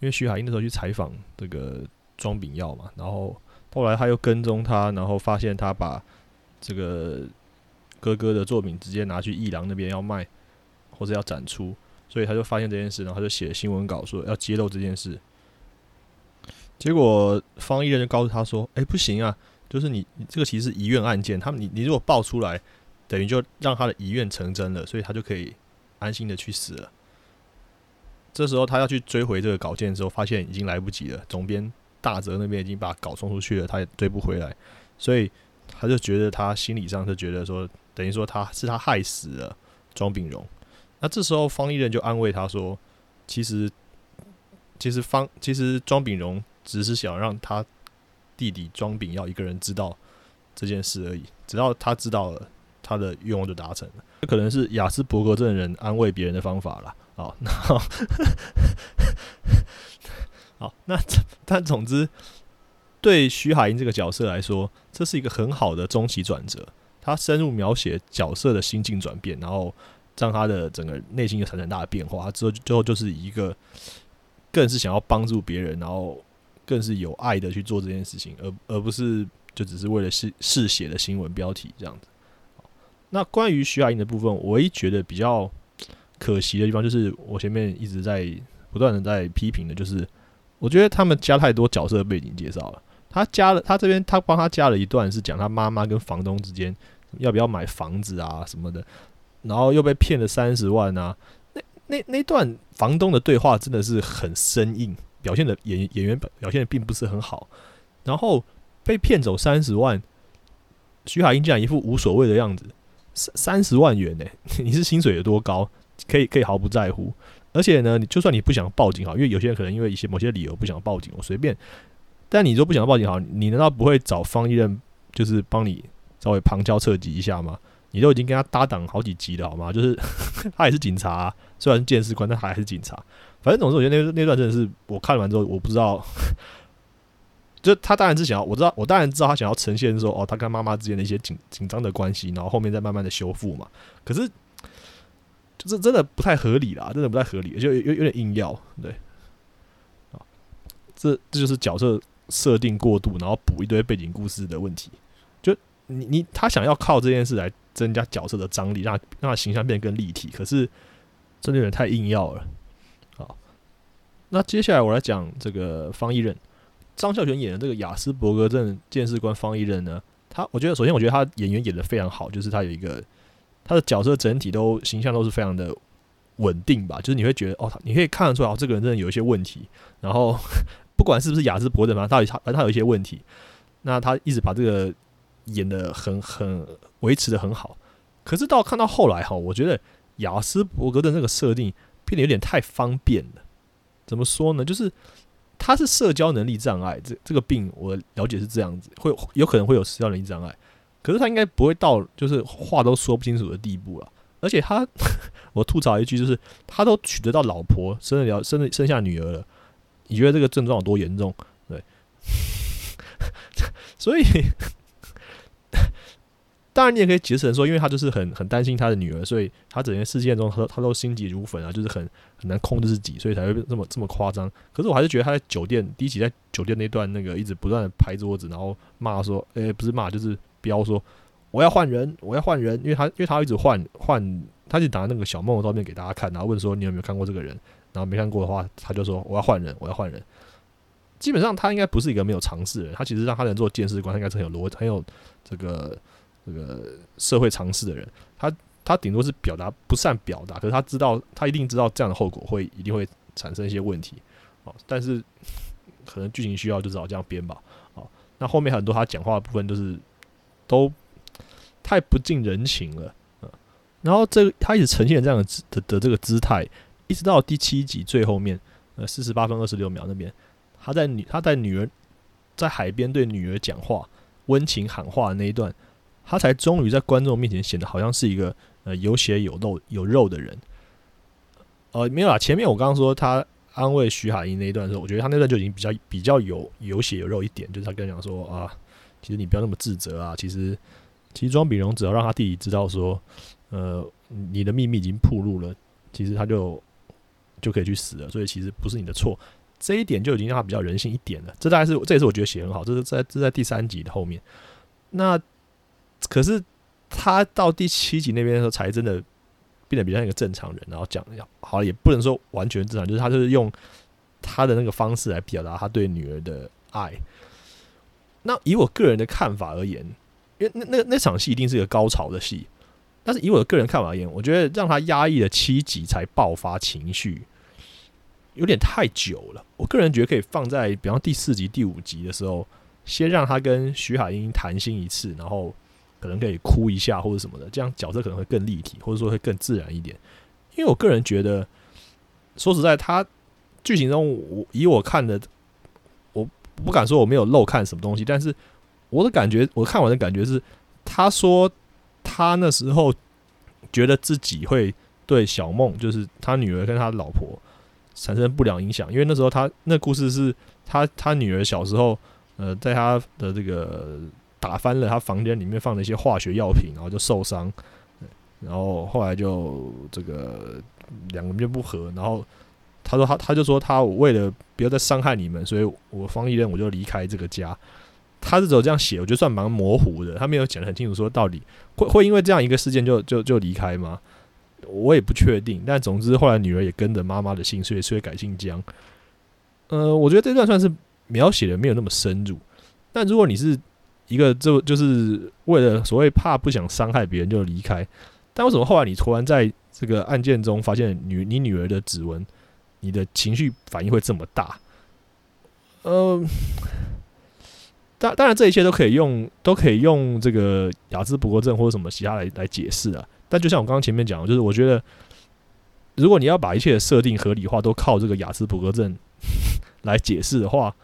因为徐海英那时候去采访这个庄炳耀嘛，然后后来他又跟踪他，然后发现他把这个哥哥的作品直接拿去艺廊那边要卖，或者要展出，所以他就发现这件事，然后他就写新闻稿说要揭露这件事。结果方一人就告诉他说：“哎，不行啊，就是你，你这个其实是遗愿案件，他们你你如果爆出来，等于就让他的遗愿成真了，所以他就可以安心的去死了。这时候他要去追回这个稿件的时候，发现已经来不及了。总编大泽那边已经把稿送出去了，他也追不回来，所以他就觉得他心理上就觉得说，等于说他是他害死了庄炳荣。那这时候方一人就安慰他说：其实，其实方其实庄炳荣。”只是想让他弟弟庄炳耀一个人知道这件事而已。只要他知道了，他的愿望就达成了。这可能是雅斯伯格症人安慰别人的方法了。<laughs> 好，那好，那但总之，对徐海英这个角色来说，这是一个很好的中期转折。他深入描写角色的心境转变，然后让他的整个内心有产生很大的变化。之后最后就是一个更是想要帮助别人，然后。更是有爱的去做这件事情，而而不是就只是为了试试写的新闻标题这样子。那关于徐雅英的部分，我唯一觉得比较可惜的地方，就是我前面一直在不断的在批评的，就是我觉得他们加太多角色背景介绍了。他加了，他这边他帮他加了一段是讲他妈妈跟房东之间要不要买房子啊什么的，然后又被骗了三十万啊。那那那段房东的对话真的是很生硬。表现的演演员表现的并不是很好，然后被骗走三十万，徐海英竟然一副无所谓的样子，三三十万元呢？<laughs> 你是薪水有多高？可以可以毫不在乎？而且呢，你就算你不想报警好，因为有些人可能因为一些某些理由不想报警，我随便。但你说不想报警好，你难道不会找方一任就是帮你稍微旁敲侧击一下吗？你都已经跟他搭档好几集了好吗？就是 <laughs> 他也是警察，虽然是监视官，但他还是警察。反正总之，我觉得那那段真的是我看完之后，我不知道。<laughs> 就他当然是想要，我知道，我当然知道他想要呈现说，哦，他跟妈妈之间的一些紧紧张的关系，然后后面再慢慢的修复嘛。可是，就是真的不太合理啦，真的不太合理，就有有点硬要，对。啊，这这就是角色设定过度，然后补一堆背景故事的问题。就你你他想要靠这件事来增加角色的张力，让让他形象变更立体，可是真的有点太硬要了。那接下来我来讲这个方一任。张孝全演的这个雅斯伯格症监视官方一任呢，他我觉得首先我觉得他演员演的非常好，就是他有一个他的角色整体都形象都是非常的稳定吧，就是你会觉得哦，你可以看得出来哦，这个人真的有一些问题，然后不管是不是雅斯伯格症嘛，到底他反正他有一些问题，那他一直把这个演的很很维持的很好，可是到看到后来哈，我觉得雅斯伯格的那个设定变得有点太方便了，怎么说呢？就是。他是社交能力障碍，这这个病我了解是这样子，会有可能会有社交能力障碍，可是他应该不会到就是话都说不清楚的地步了。而且他，<laughs> 我吐槽一句，就是他都娶得到老婆，生了生了生下女儿了，你觉得这个症状有多严重？对，<laughs> 所以。当然，你也可以解释说，因为他就是很很担心他的女儿，所以他整件事件中，他他都心急如焚啊，就是很很难控制自己，所以才会这么这么夸张。可是我还是觉得他在酒店第一集在酒店那段那个一直不断的拍桌子，然后骂说，诶，不是骂就是飙说我要换人，我要换人，因为他因为他一直换换，他就拿那个小梦的照片给大家看，然后问说你有没有看过这个人，然后没看过的话，他就说我要换人，我要换人。基本上他应该不是一个没有尝试的人，他其实让他能做监视官，他应该是很有逻很有这个。这个社会常识的人，他他顶多是表达不善表达，可是他知道他一定知道这样的后果会一定会产生一些问题，哦，但是 <laughs> 可能剧情需要就只好这样编吧，哦，那后面很多他讲话的部分都是都太不近人情了，嗯，然后这个他一直呈现这样的姿的的这个姿态，一直到第七集最后面，呃，四十八分二十六秒那边，他在女他在女儿在海边对女儿讲话，温情喊话的那一段。他才终于在观众面前显得好像是一个呃有血有肉有肉的人，呃没有啦，前面我刚刚说他安慰徐海英那一段的时候，我觉得他那段就已经比较比较有有血有肉一点，就是他跟讲说啊，其实你不要那么自责啊，其实其实庄比荣只要让他弟弟知道说，呃你的秘密已经暴露了，其实他就就可以去死了，所以其实不是你的错，这一点就已经让他比较人性一点了，这大概是这也是我觉得写很好，这是在这在第三集的后面，那。可是他到第七集那边的时候，才真的变得比较像一个正常人，然后讲好也不能说完全正常，就是他就是用他的那个方式来表达他对女儿的爱。那以我个人的看法而言，因为那那那场戏一定是一个高潮的戏，但是以我的个人看法而言，我觉得让他压抑了七集才爆发情绪，有点太久了。我个人觉得可以放在比方第四集、第五集的时候，先让他跟徐海英谈心一次，然后。可能可以哭一下或者什么的，这样角色可能会更立体，或者说会更自然一点。因为我个人觉得，说实在，他剧情中我以我看的，我不敢说我没有漏看什么东西，但是我的感觉，我看完的感觉是，他说他那时候觉得自己会对小梦，就是他女儿跟他老婆产生不良影响，因为那时候他那故事是他他女儿小时候，呃，在他的这个。打翻了他房间里面放的一些化学药品，然后就受伤，然后后来就这个两个人就不和，然后他说他他就说他为了不要再伤害你们，所以我方一人我就离开这个家。他是只有这样写，我觉得算蛮模糊的，他没有讲得很清楚，说到底会会因为这样一个事件就就就离开吗？我也不确定。但总之后来女儿也跟着妈妈的姓，所以所以改姓江。呃，我觉得这段算是描写的没有那么深入。但如果你是一个就就是为了所谓怕不想伤害别人就离开，但为什么后来你突然在这个案件中发现女你女儿的指纹，你的情绪反应会这么大？呃，当当然，这一切都可以用都可以用这个雅兹伯格症或者什么其他来来解释啊。但就像我刚刚前面讲，就是我觉得，如果你要把一切设定合理化都靠这个雅兹伯格症来解释的话，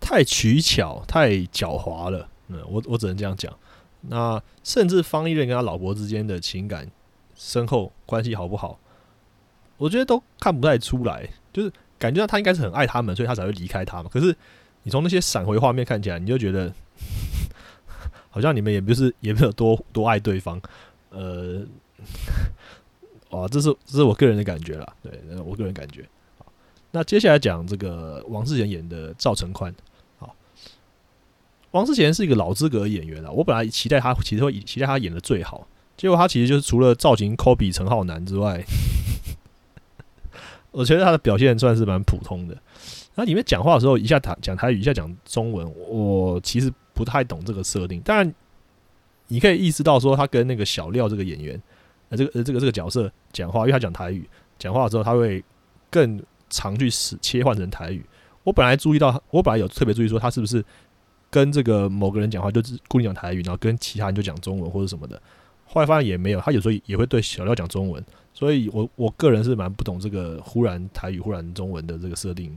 太取巧、太狡猾了。我我只能这样讲。那甚至方一任跟他老婆之间的情感深厚关系好不好，我觉得都看不太出来。就是感觉到他应该是很爱他们，所以他才会离开他嘛。可是。你从那些闪回画面看起来，你就觉得 <laughs> 好像你们也不是也没有多多爱对方，呃，<laughs> 啊，这是这是我个人的感觉啦，对，我个人感觉。那接下来讲这个王世贤演的赵成宽。王世贤是一个老资格演员了，我本来期待他其实会期待他演的最好，结果他其实就是除了造型抠比陈浩南之外，<laughs> 我觉得他的表现算是蛮普通的。那里面讲话的时候，一下讲讲台语，一下讲中文，我其实不太懂这个设定。当然，你可以意识到说，他跟那个小廖这个演员，呃，这个呃这个这个角色讲话，因为他讲台语，讲话的时候他会更常去使切换成台语。我本来注意到，我本来有特别注意说，他是不是跟这个某个人讲话就是固定讲台语，然后跟其他人就讲中文或者什么的。后来发现也没有，他有时候也会对小廖讲中文。所以我我个人是蛮不懂这个忽然台语忽然中文的这个设定。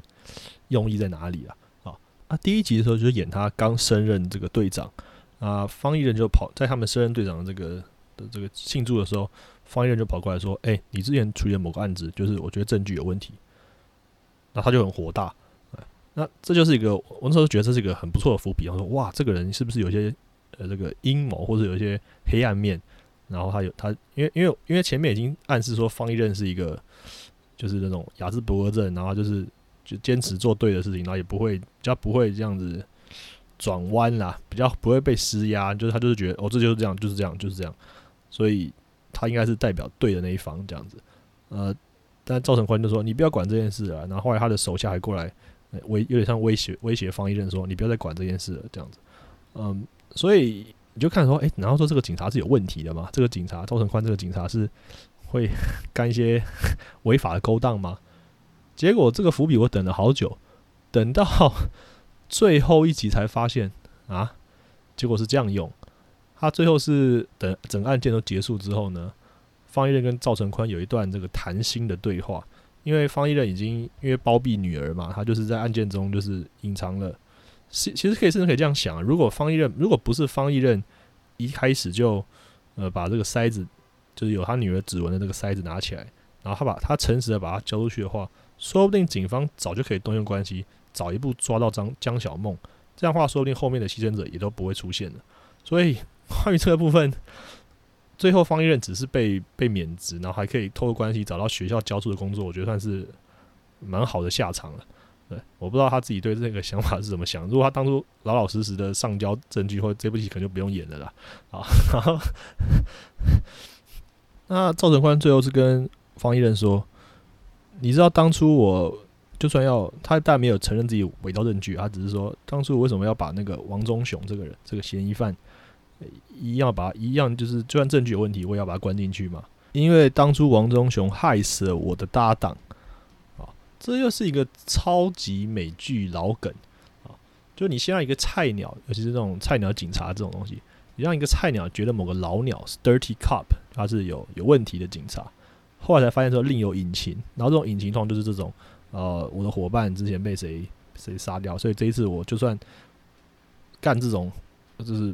用意在哪里啊？啊啊！第一集的时候就是演他刚升任这个队长啊，方一人就跑在他们升任队长的这个的这个庆祝的时候，方一人就跑过来说：“哎，你之前处理的某个案子，就是我觉得证据有问题。”那他就很火大，那这就是一个我那时候觉得这是一个很不错的伏笔。我说：“哇，这个人是不是有些呃这个阴谋，或者有一些黑暗面？”然后他有他，因为因为因为前面已经暗示说方一任是一个就是那种雅致不格症，然后就是。就坚持做对的事情，然后也不会比较不会这样子转弯啦，比较不会被施压。就是他就是觉得哦，这就是这样，就是这样，就是这样。所以他应该是代表对的那一方这样子。呃，但赵成宽就说你不要管这件事了。然后后来他的手下还过来威，有点像威胁威胁方一任说你不要再管这件事了这样子。嗯，所以你就看说，哎，然后说这个警察是有问题的嘛？这个警察赵成宽这个警察是会 <laughs> 干一些 <laughs> 违法的勾当吗？结果这个伏笔我等了好久，等到 <laughs> 最后一集才发现啊，结果是这样用。他最后是等整个案件都结束之后呢，方一任跟赵成宽有一段这个谈心的对话。因为方一任已经因为包庇女儿嘛，他就是在案件中就是隐藏了。其其实可以甚至可以这样想：如果方一任如果不是方一任一开始就呃把这个塞子，就是有他女儿指纹的这个塞子拿起来，然后他把他诚实的把它交出去的话。说不定警方早就可以动用关系，早一步抓到张江小梦。这样话，说不定后面的牺牲者也都不会出现了。所以，关于这个部分，最后方一任只是被被免职，然后还可以透过关系找到学校交出的工作，我觉得算是蛮好的下场了。对，我不知道他自己对这个想法是怎么想。如果他当初老老实实的上交证据，或者这部戏可能就不用演了啦。啊，<laughs> 那赵成宽最后是跟方一任说。你知道当初我就算要他，但没有承认自己伪造证据，他只是说当初为什么要把那个王忠雄这个人这个嫌疑犯一样把一样就是就算证据有问题，我也要把他关进去嘛？因为当初王忠雄害死了我的搭档啊，这又是一个超级美剧老梗啊！就你先让一个菜鸟，尤其是这种菜鸟警察这种东西，你让一个菜鸟觉得某个老鸟是 dirty cop，他是有有问题的警察。后来才发现说另有隐情，然后这种隐情通常就是这种，呃，我的伙伴之前被谁谁杀掉，所以这一次我就算干这种就是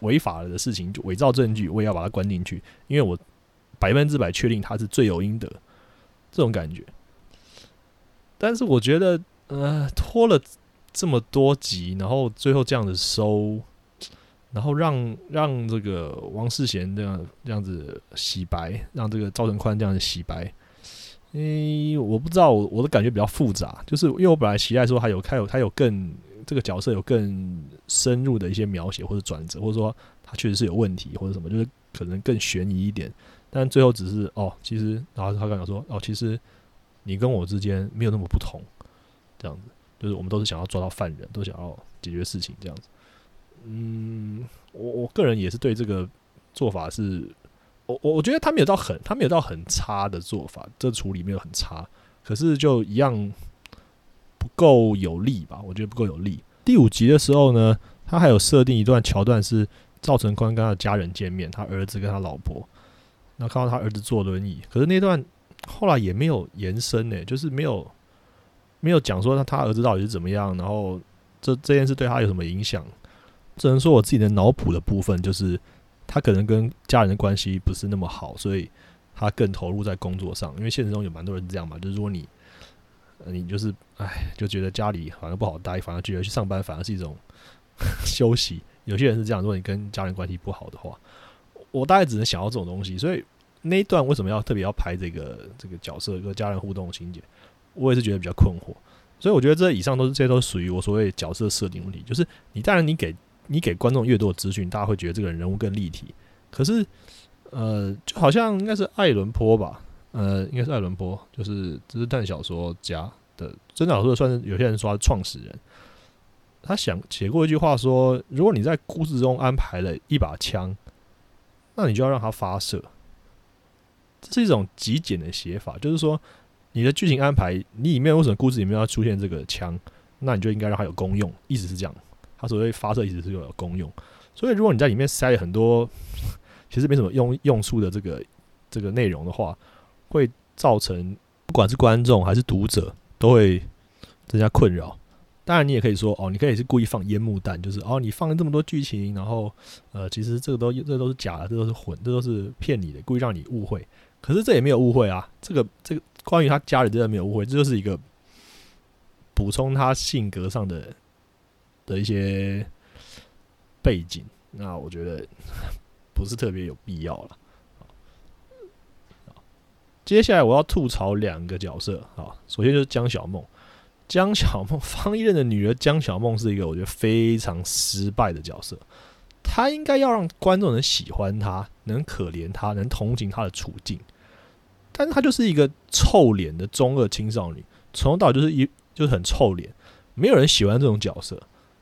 违法了的事情，就伪造证据，我也要把他关进去，因为我百分之百确定他是罪有应得，这种感觉。但是我觉得，呃，拖了这么多集，然后最后这样子收。然后让让这个王世贤这样这样子洗白，让这个赵成宽这样子洗白。诶，我不知道，我我的感觉比较复杂，就是因为我本来期待说还有还有还有更这个角色有更深入的一些描写或者转折，或者说他确实是有问题或者什么，就是可能更悬疑一点。但最后只是哦，其实然后他刚讲说哦，其实你跟我之间没有那么不同，这样子，就是我们都是想要抓到犯人，都想要解决事情这样子。嗯，我我个人也是对这个做法是，我我我觉得他没有到很，他没有到很差的做法，这处理没有很差，可是就一样不够有力吧？我觉得不够有力。第五集的时候呢，他还有设定一段桥段是赵成宽跟他的家人见面，他儿子跟他老婆，然后看到他儿子坐轮椅，可是那段后来也没有延伸呢，就是没有没有讲说他他儿子到底是怎么样，然后这这件事对他有什么影响，只能说我自己的脑补的部分就是他可能跟家人的关系不是那么好，所以他更投入在工作上，因为现实中有蛮多人这样嘛，就是如果你你就是哎，就觉得家里反而不好待，反而觉得去上班反而是一种 <laughs> 休息。有些人是这样，如果你跟家人关系不好的话，我大概只能想到这种东西。所以那一段为什么要特别要拍这个这个角色跟家人互动情节，我也是觉得比较困惑。所以我觉得这以上都是这些都属于我所谓角色设定问题。就是你当然你给你给观众越多的资讯，大家会觉得这个人物更立体。可是呃，就好像应该是爱伦坡吧。呃，应该是艾伦坡，就是这是探小说家的，真的小说算是有些人说他创始人。他想写过一句话说：如果你在故事中安排了一把枪，那你就要让它发射。这是一种极简的写法，就是说你的剧情安排，你里面为什么故事里面要出现这个枪，那你就应该让它有功用，意思是这样。它所谓发射，意思是有功用。所以如果你在里面塞了很多其实没什么用用处的这个这个内容的话，会造成不管是观众还是读者都会增加困扰。当然，你也可以说哦，你可以是故意放烟幕弹，就是哦，你放了这么多剧情，然后呃，其实这个都这都是假的，这都是混，这都是骗你的，故意让你误会。可是这也没有误会啊，这个这个关于他家人真的没有误会，这就是一个补充他性格上的的一些背景。那我觉得不是特别有必要了。接下来我要吐槽两个角色啊，首先就是江小梦，江小梦 <laughs> 方一任的女儿江小梦是一个我觉得非常失败的角色，她应该要让观众能喜欢她，能可怜她，能同情她的处境，但是她就是一个臭脸的中二青少女，从头到尾就是一就是很臭脸，没有人喜欢这种角色，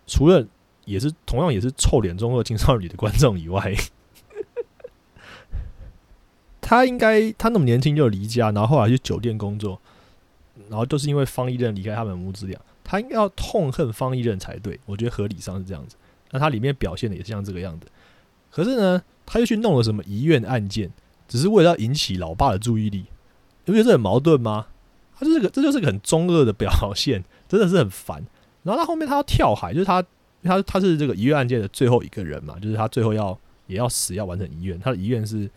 除了也是同样也是臭脸中二青少女的观众以外。他应该，他那么年轻就离家，然后后来去酒店工作，然后都是因为方一任离开他们母子俩，他应该要痛恨方一任才对，我觉得合理上是这样子。那他里面表现的也是像这个样子，可是呢，他又去弄了什么遗愿案件，只是为了要引起老爸的注意力，你不觉得很矛盾吗？他就是个，这就是个很中二的表现，真的是很烦。然后他后面他要跳海，就是他他他是这个遗愿案件的最后一个人嘛，就是他最后要也要死要完成遗愿，他的遗愿是。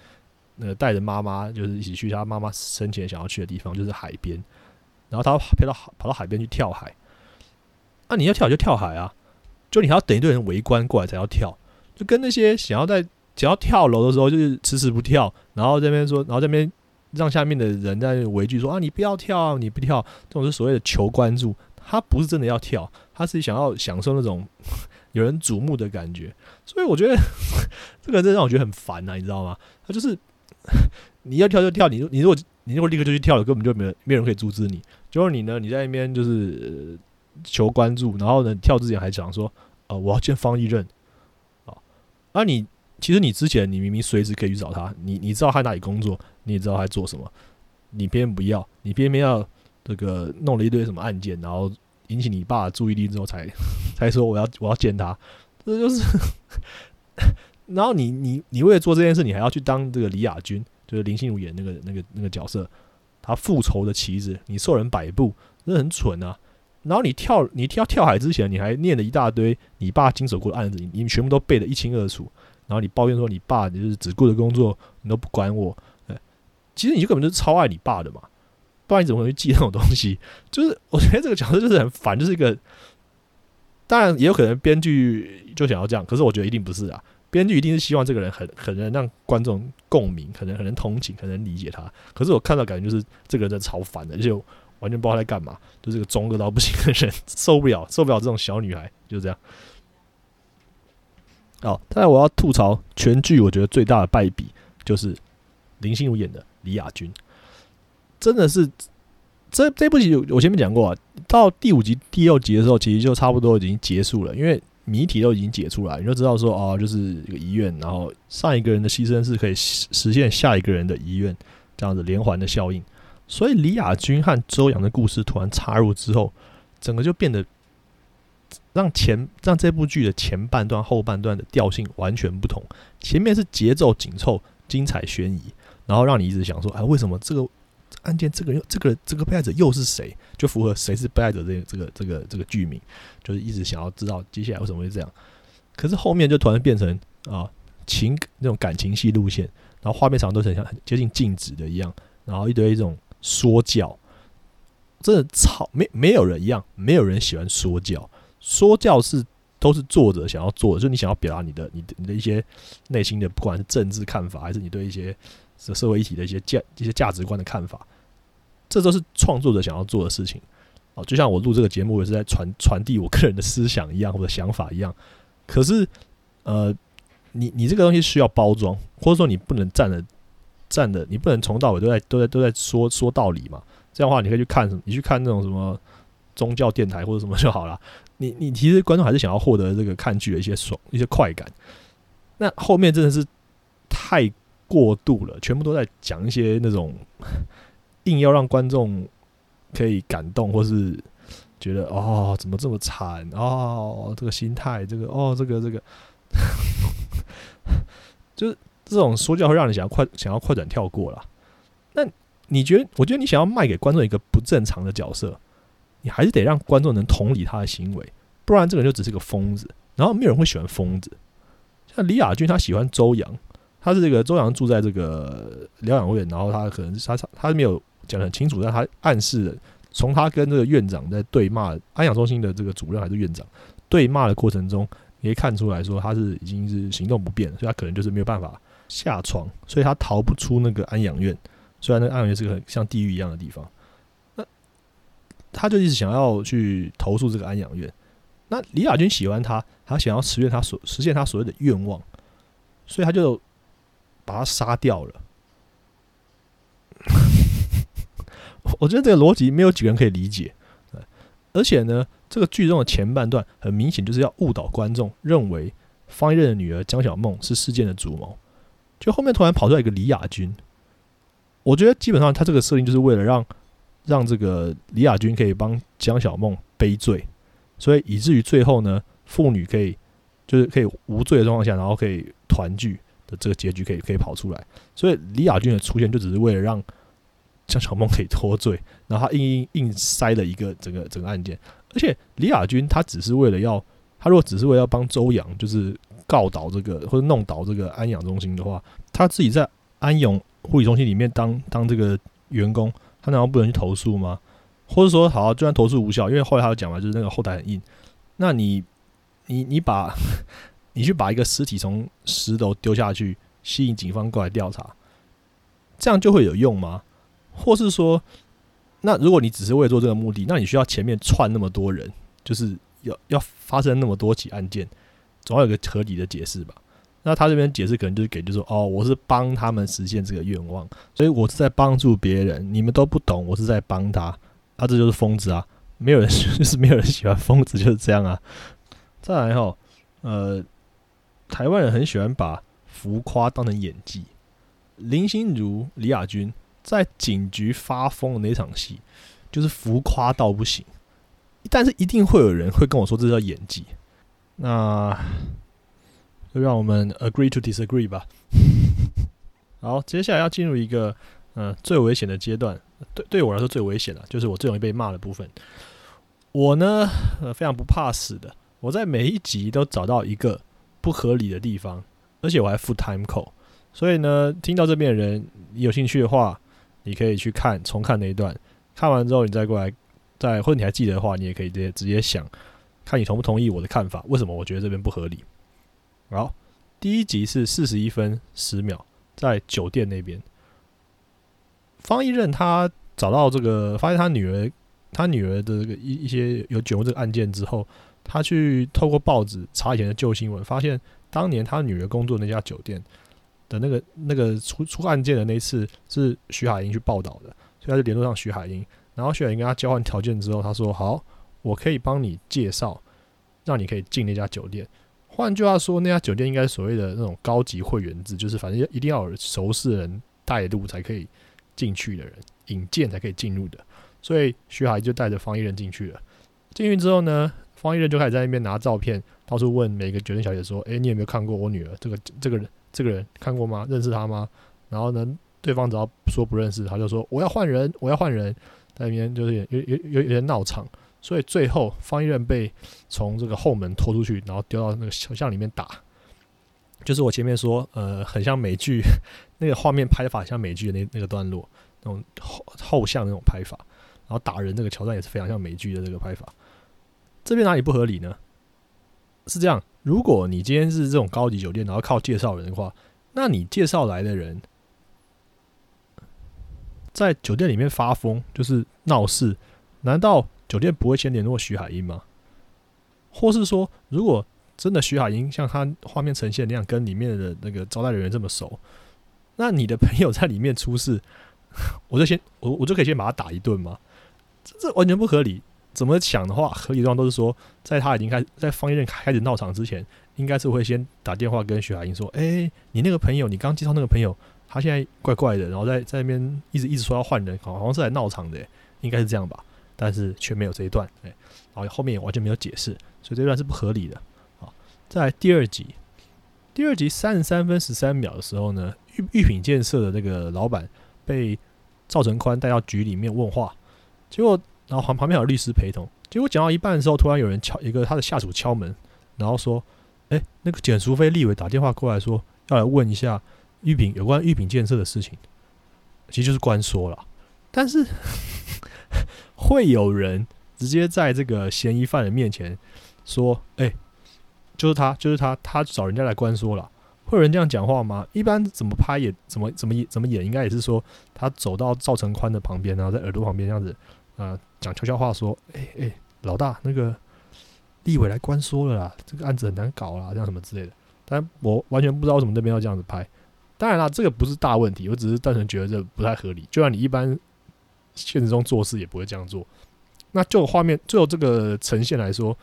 那个带着妈妈，就是一起去他妈妈生前想要去的地方，就是海边。然后他跑到跑到海边去跳海。啊你要跳就跳海啊，就你还要等一堆人围观过来才要跳，就跟那些想要在只要跳楼的时候就是迟迟不跳，然后这边说，然后这边让下面的人在围拒说啊你不要跳，你不跳，这种是所谓的求关注。他不是真的要跳，他是想要享受那种 <laughs> 有人瞩目的感觉。所以我觉得 <laughs> 这个真让我觉得很烦呐，你知道吗？他就是。<laughs> 你要跳就跳，你你如果你如果立刻就去跳了，根本就没有没人可以阻止你。结果你呢，你在那边就是求关注，然后呢跳之前还讲说，呃，我要见方一任啊。那你其实你之前你明明随时可以去找他，你你知道他在哪里工作，你也知道他做什么，你偏不要，你偏偏要这个弄了一堆什么案件，然后引起你爸的注意力之后才 <laughs> 才说我要我要见他，这就是。然后你你你为了做这件事，你还要去当这个李亚军，就是林心如演那个那个那个角色，他复仇的旗子，你受人摆布，这很蠢啊！然后你跳你跳跳海之前，你还念了一大堆你爸经手过的案子，你你全部都背得一清二楚。然后你抱怨说你爸就是只顾着工作，你都不管我。哎，其实你就根本就是超爱你爸的嘛，不然你怎么会去记那种东西？就是我觉得这个角色就是很烦，就是一个，当然也有可能编剧就想要这样，可是我觉得一定不是啊。编剧一定是希望这个人很很能让观众共鸣，可能很能同情，很能理解他。可是我看到感觉就是这个人真的超烦的，而且完全不知道他在干嘛，就是个中二到不行的人，<laughs> 受不了，受不了这种小女孩，就这样。好，再来我要吐槽全剧，我觉得最大的败笔就是林心如演的李雅君，真的是这这部戏我前面讲过，到第五集、第六集的时候，其实就差不多已经结束了，因为。谜题都已经解出来，你就知道说哦，就是一个遗愿，然后上一个人的牺牲是可以实现下一个人的遗愿，这样子连环的效应。所以李亚军和周洋的故事突然插入之后，整个就变得让前让这部剧的前半段、后半段的调性完全不同。前面是节奏紧凑、精彩悬疑，然后让你一直想说，哎，为什么这个案件这个又、这个这个被害者又是谁？就符合谁是被害者这这个这个这个剧名，就是一直想要知道接下来为什么会这样。可是后面就突然变成啊情那种感情戏路线，然后画面上都很像接近静止的一样，然后一堆这种说教，真的超没没有人一样，没有人喜欢说教。说教是都是作者想要做的，就是你想要表达你的、你的、你的一些内心的，不管是政治看法，还是你对一些社会议题的一些价、一些价值观的看法，这都是创作者想要做的事情。哦，就像我录这个节目也是在传传递我个人的思想一样，或者想法一样。可是，呃，你你这个东西需要包装，或者说你不能站的站的，你不能从到尾都在都在都在说说道理嘛？这样的话，你可以去看什么？你去看那种什么宗教电台或者什么就好了。你你其实观众还是想要获得这个看剧的一些爽一些快感，那后面真的是太过度了，全部都在讲一些那种硬要让观众可以感动，或是觉得哦怎么这么惨哦这个心态这个哦这个这个，<laughs> 就是这种说教会让你想要快想要快转跳过了。那你觉得？我觉得你想要卖给观众一个不正常的角色。你还是得让观众能同理他的行为，不然这个人就只是个疯子。然后没有人会喜欢疯子。像李亚军，他喜欢周洋，他是这个周洋住在这个疗养院，然后他可能是他他没有讲的很清楚，但他暗示从他跟这个院长在对骂安养中心的这个主任还是院长对骂的过程中，你可以看出来说他是已经是行动不便，所以他可能就是没有办法下床，所以他逃不出那个安养院。虽然那个安养院是个很像地狱一样的地方。那他就一直想要去投诉这个安养院。那李亚军喜欢他，他想要实现他所实现他所谓的愿望，所以他就把他杀掉了。我觉得这个逻辑没有几个人可以理解。而且呢，这个剧中的前半段很明显就是要误导观众，认为方一任的女儿江小梦是事件的主谋。就后面突然跑出来一个李亚军，我觉得基本上他这个设定就是为了让。让这个李亚军可以帮江小梦背罪，所以以至于最后呢，妇女可以就是可以无罪的状况下，然后可以团聚的这个结局可以可以跑出来。所以李亚军的出现就只是为了让江小梦可以脱罪，然后他硬硬硬塞了一个整个整个案件。而且李亚军他只是为了要，他如果只是为了要帮周洋就是告倒这个或者弄倒这个安养中心的话，他自己在安永护理中心里面当当这个员工。他难道不能去投诉吗？或者说，好，就算投诉无效，因为后来他有讲嘛，就是那个后台很硬。那你，你，你把，<laughs> 你去把一个尸体从十楼丢下去，吸引警方过来调查，这样就会有用吗？或是说，那如果你只是为了做这个目的，那你需要前面串那么多人，就是要要发生那么多起案件，总要有个合理的解释吧？那他这边解释可能就是给，就是说，哦，我是帮他们实现这个愿望，所以我是在帮助别人，你们都不懂，我是在帮他，啊，这就是疯子啊，没有人就是没有人喜欢疯子，就是这样啊。<laughs> 再来哈，呃，台湾人很喜欢把浮夸当成演技，林心如、李亚君在警局发疯的那场戏，就是浮夸到不行，但是一定会有人会跟我说这叫演技，那。就让我们 agree to disagree 吧。<laughs> 好，接下来要进入一个嗯最危险的阶段，对对我来说最危险的，就是我最容易被骂的部分。我呢，呃，非常不怕死的，我在每一集都找到一个不合理的地方，而且我还附 time code。所以呢，听到这边的人，有兴趣的话，你可以去看重看那一段，看完之后你再过来，再或者你还记得的话，你也可以直接直接想，看你同不同意我的看法，为什么我觉得这边不合理。好，第一集是四十一分十秒，在酒店那边，方一任他找到这个，发现他女儿，他女儿的这个一一些有卷入这个案件之后，他去透过报纸查以前的旧新闻，发现当年他女儿工作那家酒店的那个那个出出案件的那一次是徐海英去报道的，所以他就联络上徐海英，然后徐海英跟他交换条件之后，他说好，我可以帮你介绍，让你可以进那家酒店。换句话说，那家酒店应该所谓的那种高级会员制，就是反正一定要有熟识的人带路才可以进去的人，引荐才可以进入的。所以徐海就带着方一人进去了。进去之后呢，方一任就开始在那边拿照片，到处问每个酒店小姐说：“诶，你有没有看过我女儿？这个这个人，这个人看过吗？认识他吗？”然后呢，对方只要说不认识，他就说：“我要换人，我要换人。”在那边就是有有有有点闹场，所以最后方一任被从这个后门拖出去，然后丢到那个小巷里面打。就是我前面说，呃，很像美剧 <laughs> 那个画面拍法，像美剧的那那个段落，那种后后巷那种拍法，然后打人那个桥段也是非常像美剧的这个拍法。这边哪里不合理呢？是这样，如果你今天是这种高级酒店，然后靠介绍人的话，那你介绍来的人在酒店里面发疯，就是闹事，难道酒店不会先联络徐海英吗？或是说，如果真的徐海英像他画面呈现那样，跟里面的那个招待人员这么熟，那你的朋友在里面出事，我就先我我就可以先把他打一顿吗？这这完全不合理。怎么想的话，合理的方都是说，在他已经开始在方一任开始闹场之前，应该是会先打电话跟徐海英说：“哎，你那个朋友，你刚介绍那个朋友，他现在怪怪的，然后在在那边一直一直说要换人，好像是来闹场的，应该是这样吧？但是却没有这一段，哎，然后后面也完全没有解释，所以这段是不合理的。”好在第二集，第二集三十三分十三秒的时候呢，玉玉品建设的那个老板被赵成宽带到局里面问话，结果然后旁旁边有律师陪同，结果讲到一半的时候，突然有人敲一个他的下属敲门，然后说：“哎，那个简淑妃立委打电话过来说要来问一下玉品有关玉品建设的事情，其实就是官说了，但是会有人直接在这个嫌疑犯的面前说：哎。”就是他，就是他，他找人家来关说了，会有人这样讲话吗？一般怎么拍也怎么怎么怎么演，应该也是说他走到赵成宽的旁边，然后在耳朵旁边这样子，呃，讲悄悄话说：“哎哎，老大，那个立委来关说了啦，这个案子很难搞啦，这样什么之类的。”但我完全不知道为什么那边要这样子拍。当然啦，这个不是大问题，我只是单纯觉得这不太合理。就算你一般现实中做事也不会这样做。那就画面就这个呈现来说，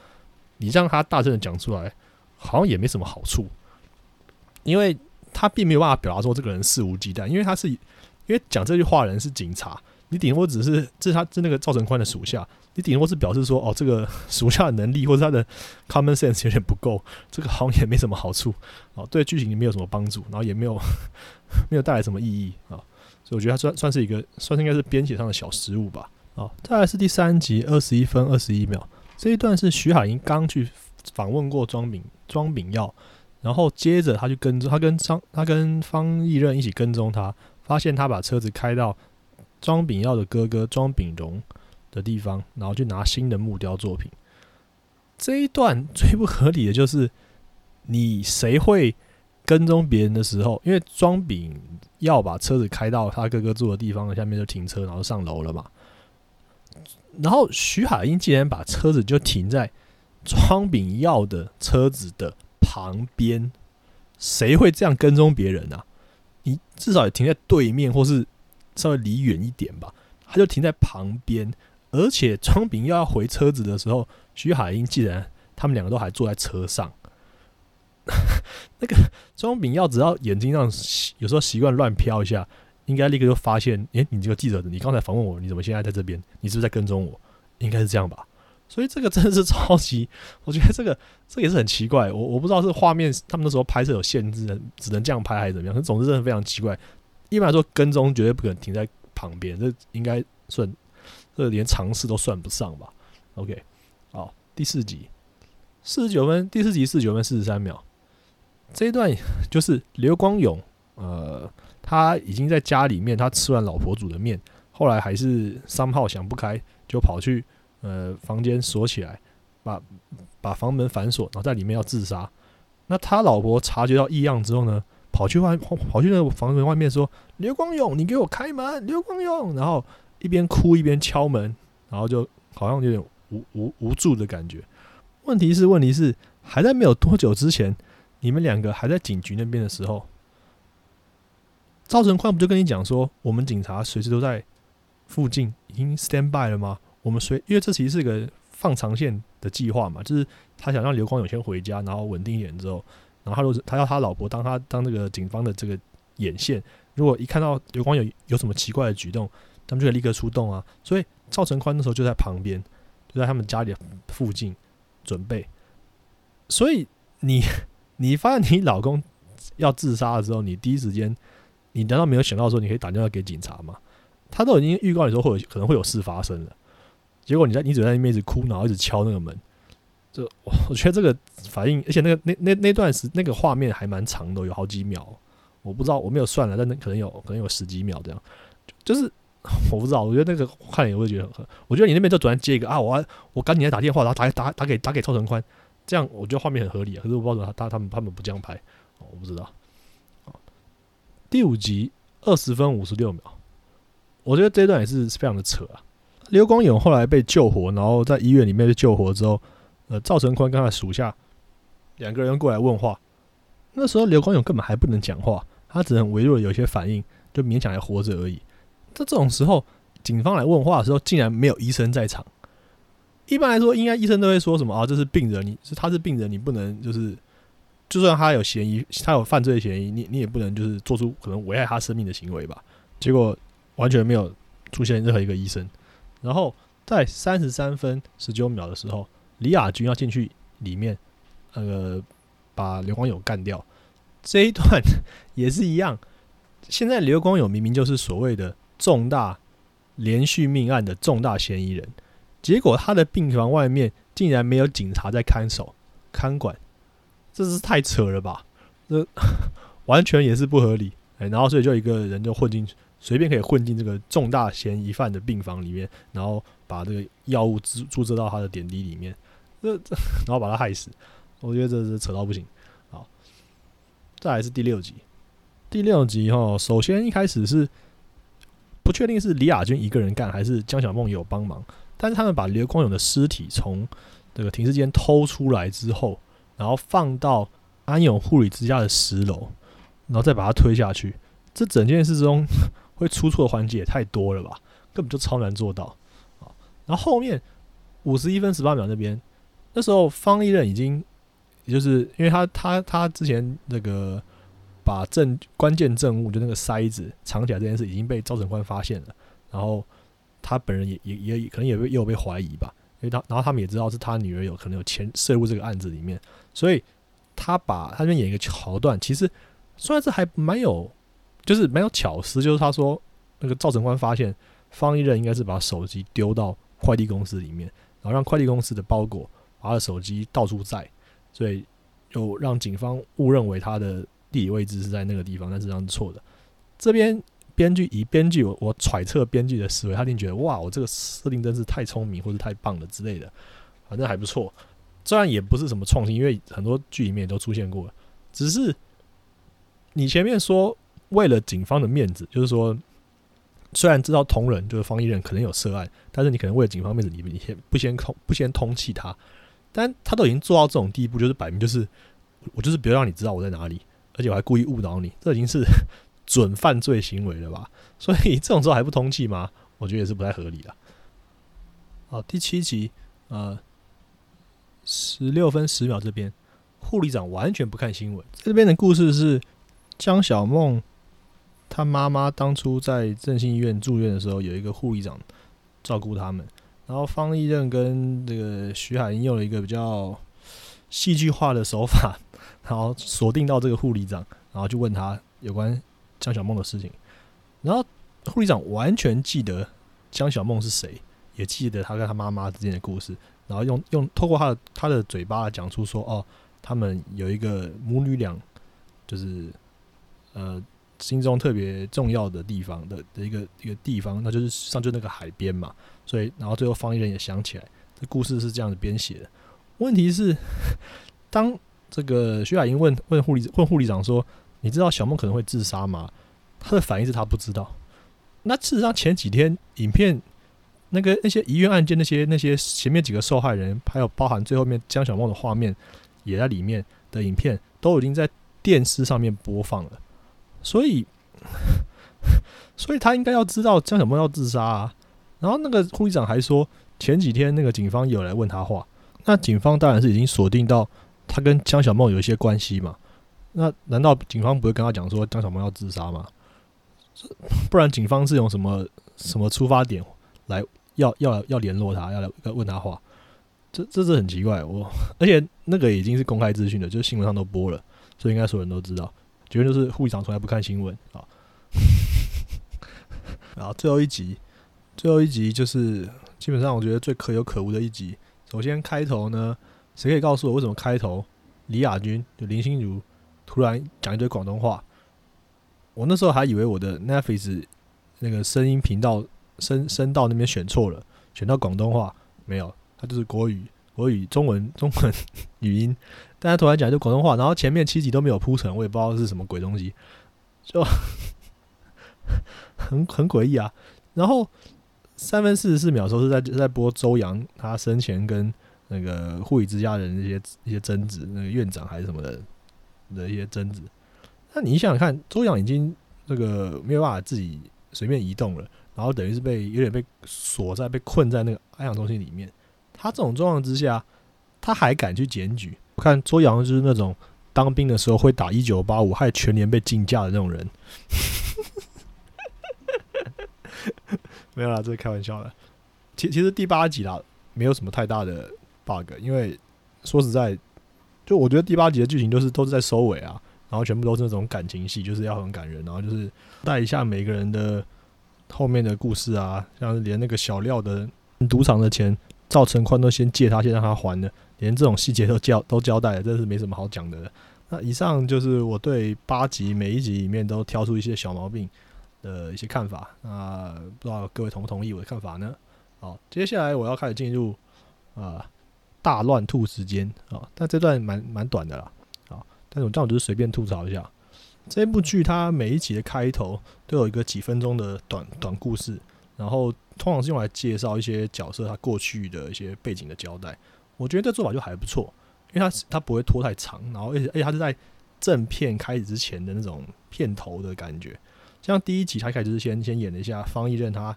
你让他大声的讲出来。好像也没什么好处，因为他并没有办法表达说这个人肆无忌惮，因为他是因为讲这句话的人是警察，你顶多只是这是他是那个赵成宽的属下，你顶多是表示说哦，这个 <laughs> 属下的能力或者他的 common sense 有点不够，这个好像也没什么好处哦，对剧情也没有什么帮助，然后也没有 <laughs> 没有带来什么意义啊，所以我觉得他算算是一个算是应该是编写上的小失误吧。哦，再来是第三集二十一分二十一秒这一段是徐海英刚去。访问过庄敏庄敏耀，然后接着他去跟踪，他跟张他跟方毅任一起跟踪他，发现他把车子开到庄炳耀的哥哥庄炳荣的地方，然后去拿新的木雕作品。这一段最不合理的就是，你谁会跟踪别人的时候，因为庄炳耀把车子开到他哥哥住的地方下面就停车，然后上楼了嘛。然后徐海英竟然把车子就停在。庄炳耀的车子的旁边，谁会这样跟踪别人啊？你至少也停在对面，或是稍微离远一点吧。他就停在旁边，而且庄炳耀要回车子的时候，徐海英既然他们两个都还坐在车上，<laughs> 那个庄炳耀只要眼睛上有时候习惯乱飘一下，应该立刻就发现，诶，你这个记者，你刚才访问我，你怎么现在在这边？你是不是在跟踪我？应该是这样吧。所以这个真的是超级，我觉得这个这也是很奇怪。我我不知道是画面他们那时候拍摄有限制，只能这样拍还是怎么样。总之真的非常奇怪。一般来说跟踪绝对不可能停在旁边，这应该算这连尝试都算不上吧。OK，好，第四集四十九分，第四集四十九分四十三秒，这一段 <laughs> 就是刘光勇，呃，他已经在家里面，他吃完老婆煮的面，后来还是三号想不开，就跑去。呃，房间锁起来，把把房门反锁，然后在里面要自杀。那他老婆察觉到异样之后呢，跑去外跑去那个房门外面说：“刘光勇，你给我开门！”刘光勇，然后一边哭一边敲门，然后就好像有点无无无助的感觉。问题是，问题是还在没有多久之前，你们两个还在警局那边的时候，赵成宽不就跟你讲说，我们警察随时都在附近，已经 stand by 了吗？我们随，因为这其实是个放长线的计划嘛，就是他想让刘光勇先回家，然后稳定一点之后，然后他果他要他老婆当他当这个警方的这个眼线，如果一看到刘光有有什么奇怪的举动，他们就会立刻出动啊。所以赵成宽那时候就在旁边，就在他们家里附近，准备。所以你你发现你老公要自杀的时候，你第一时间，你难道没有想到说你可以打电话给警察吗？他都已经预告你说会有可能会有事发生了，结果你在你只在那边一直哭，然后一直敲那个门。这 <laughs> 我觉得这个反应，而且那个那那那段时那个画面还蛮长的，有好几秒。我不知道我没有算了，但那可能有可能有十几秒这样。就是我不知道，我觉得那个看也会觉得很，我觉得你那边就突然接一个啊，我我赶紧来打电话，然后打打打给打给赵成宽，这样我觉得画面很合理啊。可是我不知道他他他们他们不这样拍，我不知道。第五集二十分五十六秒，我觉得这段也是非常的扯啊。刘光勇后来被救活，然后在医院里面被救活之后。呃，赵成宽跟他属下两个人过来问话，那时候刘光勇根本还不能讲话，他只能微弱有些反应，就勉强还活着而已。在这种时候，警方来问话的时候，竟然没有医生在场。一般来说，应该医生都会说什么啊？这是病人，你是他是病人，你不能就是，就算他有嫌疑，他有犯罪嫌疑，你你也不能就是做出可能危害他生命的行为吧？结果完全没有出现任何一个医生。然后在三十三分十九秒的时候。李亚军要进去里面，那个把刘光友干掉。这一段 <laughs> 也是一样。现在刘光友明明就是所谓的重大连续命案的重大嫌疑人，结果他的病房外面竟然没有警察在看守看管，这是太扯了吧？这 <laughs> 完全也是不合理。哎，然后所以就一个人就混进去，随便可以混进这个重大嫌疑犯的病房里面，然后把这个药物注注射到他的点滴里面。这这，<laughs> 然后把他害死，我觉得这是扯到不行。好，再来是第六集。第六集哈，首先一开始是不确定是李亚军一个人干，还是江小梦有帮忙。但是他们把刘光勇的尸体从这个停尸间偷出来之后，然后放到安永护理之家的十楼，然后再把他推下去。这整件事中 <laughs> 会出错的环节也太多了吧？根本就超难做到。啊，然后后面五十一分十八秒那边。那时候方一任已经，也就是因为他他他之前那个把证关键证物就那个塞子藏起来这件事已经被赵成官发现了，然后他本人也也也可能也被也有被怀疑吧，因为他然后他们也知道是他女儿有可能有潜涉入这个案子里面，所以他把他那边演一个桥段，其实虽然是还蛮有就是蛮有巧思，就是他说那个赵成官发现方一任应该是把手机丢到快递公司里面，然后让快递公司的包裹。他的手机到处在，所以就让警方误认为他的地理位置是在那个地方，但实际上是错的。这边编剧以编剧我我揣测编剧的思维，他一定觉得哇，我这个设定真是太聪明或者太棒了之类的，反正还不错。虽然也不是什么创新，因为很多剧里面都出现过。只是你前面说为了警方的面子，就是说虽然知道同仁就是方一人可能有涉案，但是你可能为了警方面子，你你先不先通不先通气他。但他都已经做到这种地步，就是摆明就是我就是不要让你知道我在哪里，而且我还故意误导你，这已经是 <laughs> 准犯罪行为了吧？所以这种时候还不通气吗？我觉得也是不太合理的。好，第七集，呃，十六分十秒这边，护理长完全不看新闻。这边的故事是江小梦，她妈妈当初在振兴医院住院的时候，有一个护理长照顾他们。然后方一任跟这个徐海英用了一个比较戏剧化的手法，然后锁定到这个护理长，然后就问他有关江小梦的事情。然后护理长完全记得江小梦是谁，也记得他跟他妈妈之间的故事，然后用用透过他的他的嘴巴讲出说：“哦，他们有一个母女俩，就是呃心中特别重要的地方的的一个一个地方，那就是上就那个海边嘛。”所以，然后最后方一人也想起来，这故事是这样子编写的。问题是，<laughs> 当这个徐海英问问护理问护理长说：“你知道小梦可能会自杀吗？”他的反应是他不知道。那事实上，前几天影片那个那些医院案件那些那些前面几个受害人，还有包含最后面江小梦的画面也在里面的影片，都已经在电视上面播放了。所以，<laughs> 所以他应该要知道江小梦要自杀啊。然后那个护士长还说，前几天那个警方有来问他话，那警方当然是已经锁定到他跟江小梦有一些关系嘛。那难道警方不会跟他讲说江小梦要自杀吗？不然警方是用什么什么出发点来要要要联络他，要来要问他话？这这是很奇怪，我而且那个已经是公开资讯了，就是新闻上都播了，所以应该所有人都知道。结论就是护理长从来不看新闻啊。然后最后一集，最后一集就是基本上我觉得最可有可无的一集。首先开头呢，谁可以告诉我为什么开头李亚军就林心如突然讲一堆广东话？我那时候还以为我的 Netflix 那个声音频道声声道那边选错了，选到广东话没有，它就是国语国语中文中文 <laughs> 语音，但他突然讲一堆广东话，然后前面七集都没有铺陈，我也不知道是什么鬼东西，就很很诡异啊。然后。三分四十四秒的时候是在在播周扬他生前跟那个护理之家人一些一些争执，那个院长还是什么的的一些争执。那你想想看，周扬已经那个没有办法自己随便移动了，然后等于是被有点被锁在被困在那个安养中心里面。他这种状况之下，他还敢去检举？我看周扬就是那种当兵的时候会打一九八五，害全年被禁驾的那种人。<laughs> 没有啦，这是开玩笑的。其其实第八集啦，没有什么太大的 bug，因为说实在，就我觉得第八集的剧情都是都是在收尾啊，然后全部都是那种感情戏，就是要很感人，然后就是带一下每个人的后面的故事啊，像连那个小廖的赌场的钱，赵成宽都先借他，先让他还的，连这种细节都交都交代了，真是没什么好讲的。那以上就是我对八集每一集里面都挑出一些小毛病。的一些看法，那不知道各位同不同意我的看法呢？好，接下来我要开始进入啊大乱吐时间啊，但这段蛮蛮短的啦，啊，但是我这样只是随便吐槽一下。这部剧它每一集的开头都有一个几分钟的短短故事，然后通常是用来介绍一些角色他过去的一些背景的交代。我觉得这做法就还不错，因为它它不会拖太长，然后而且而且它是在正片开始之前的那种片头的感觉。像第一集，他开始是先先演了一下方一任，他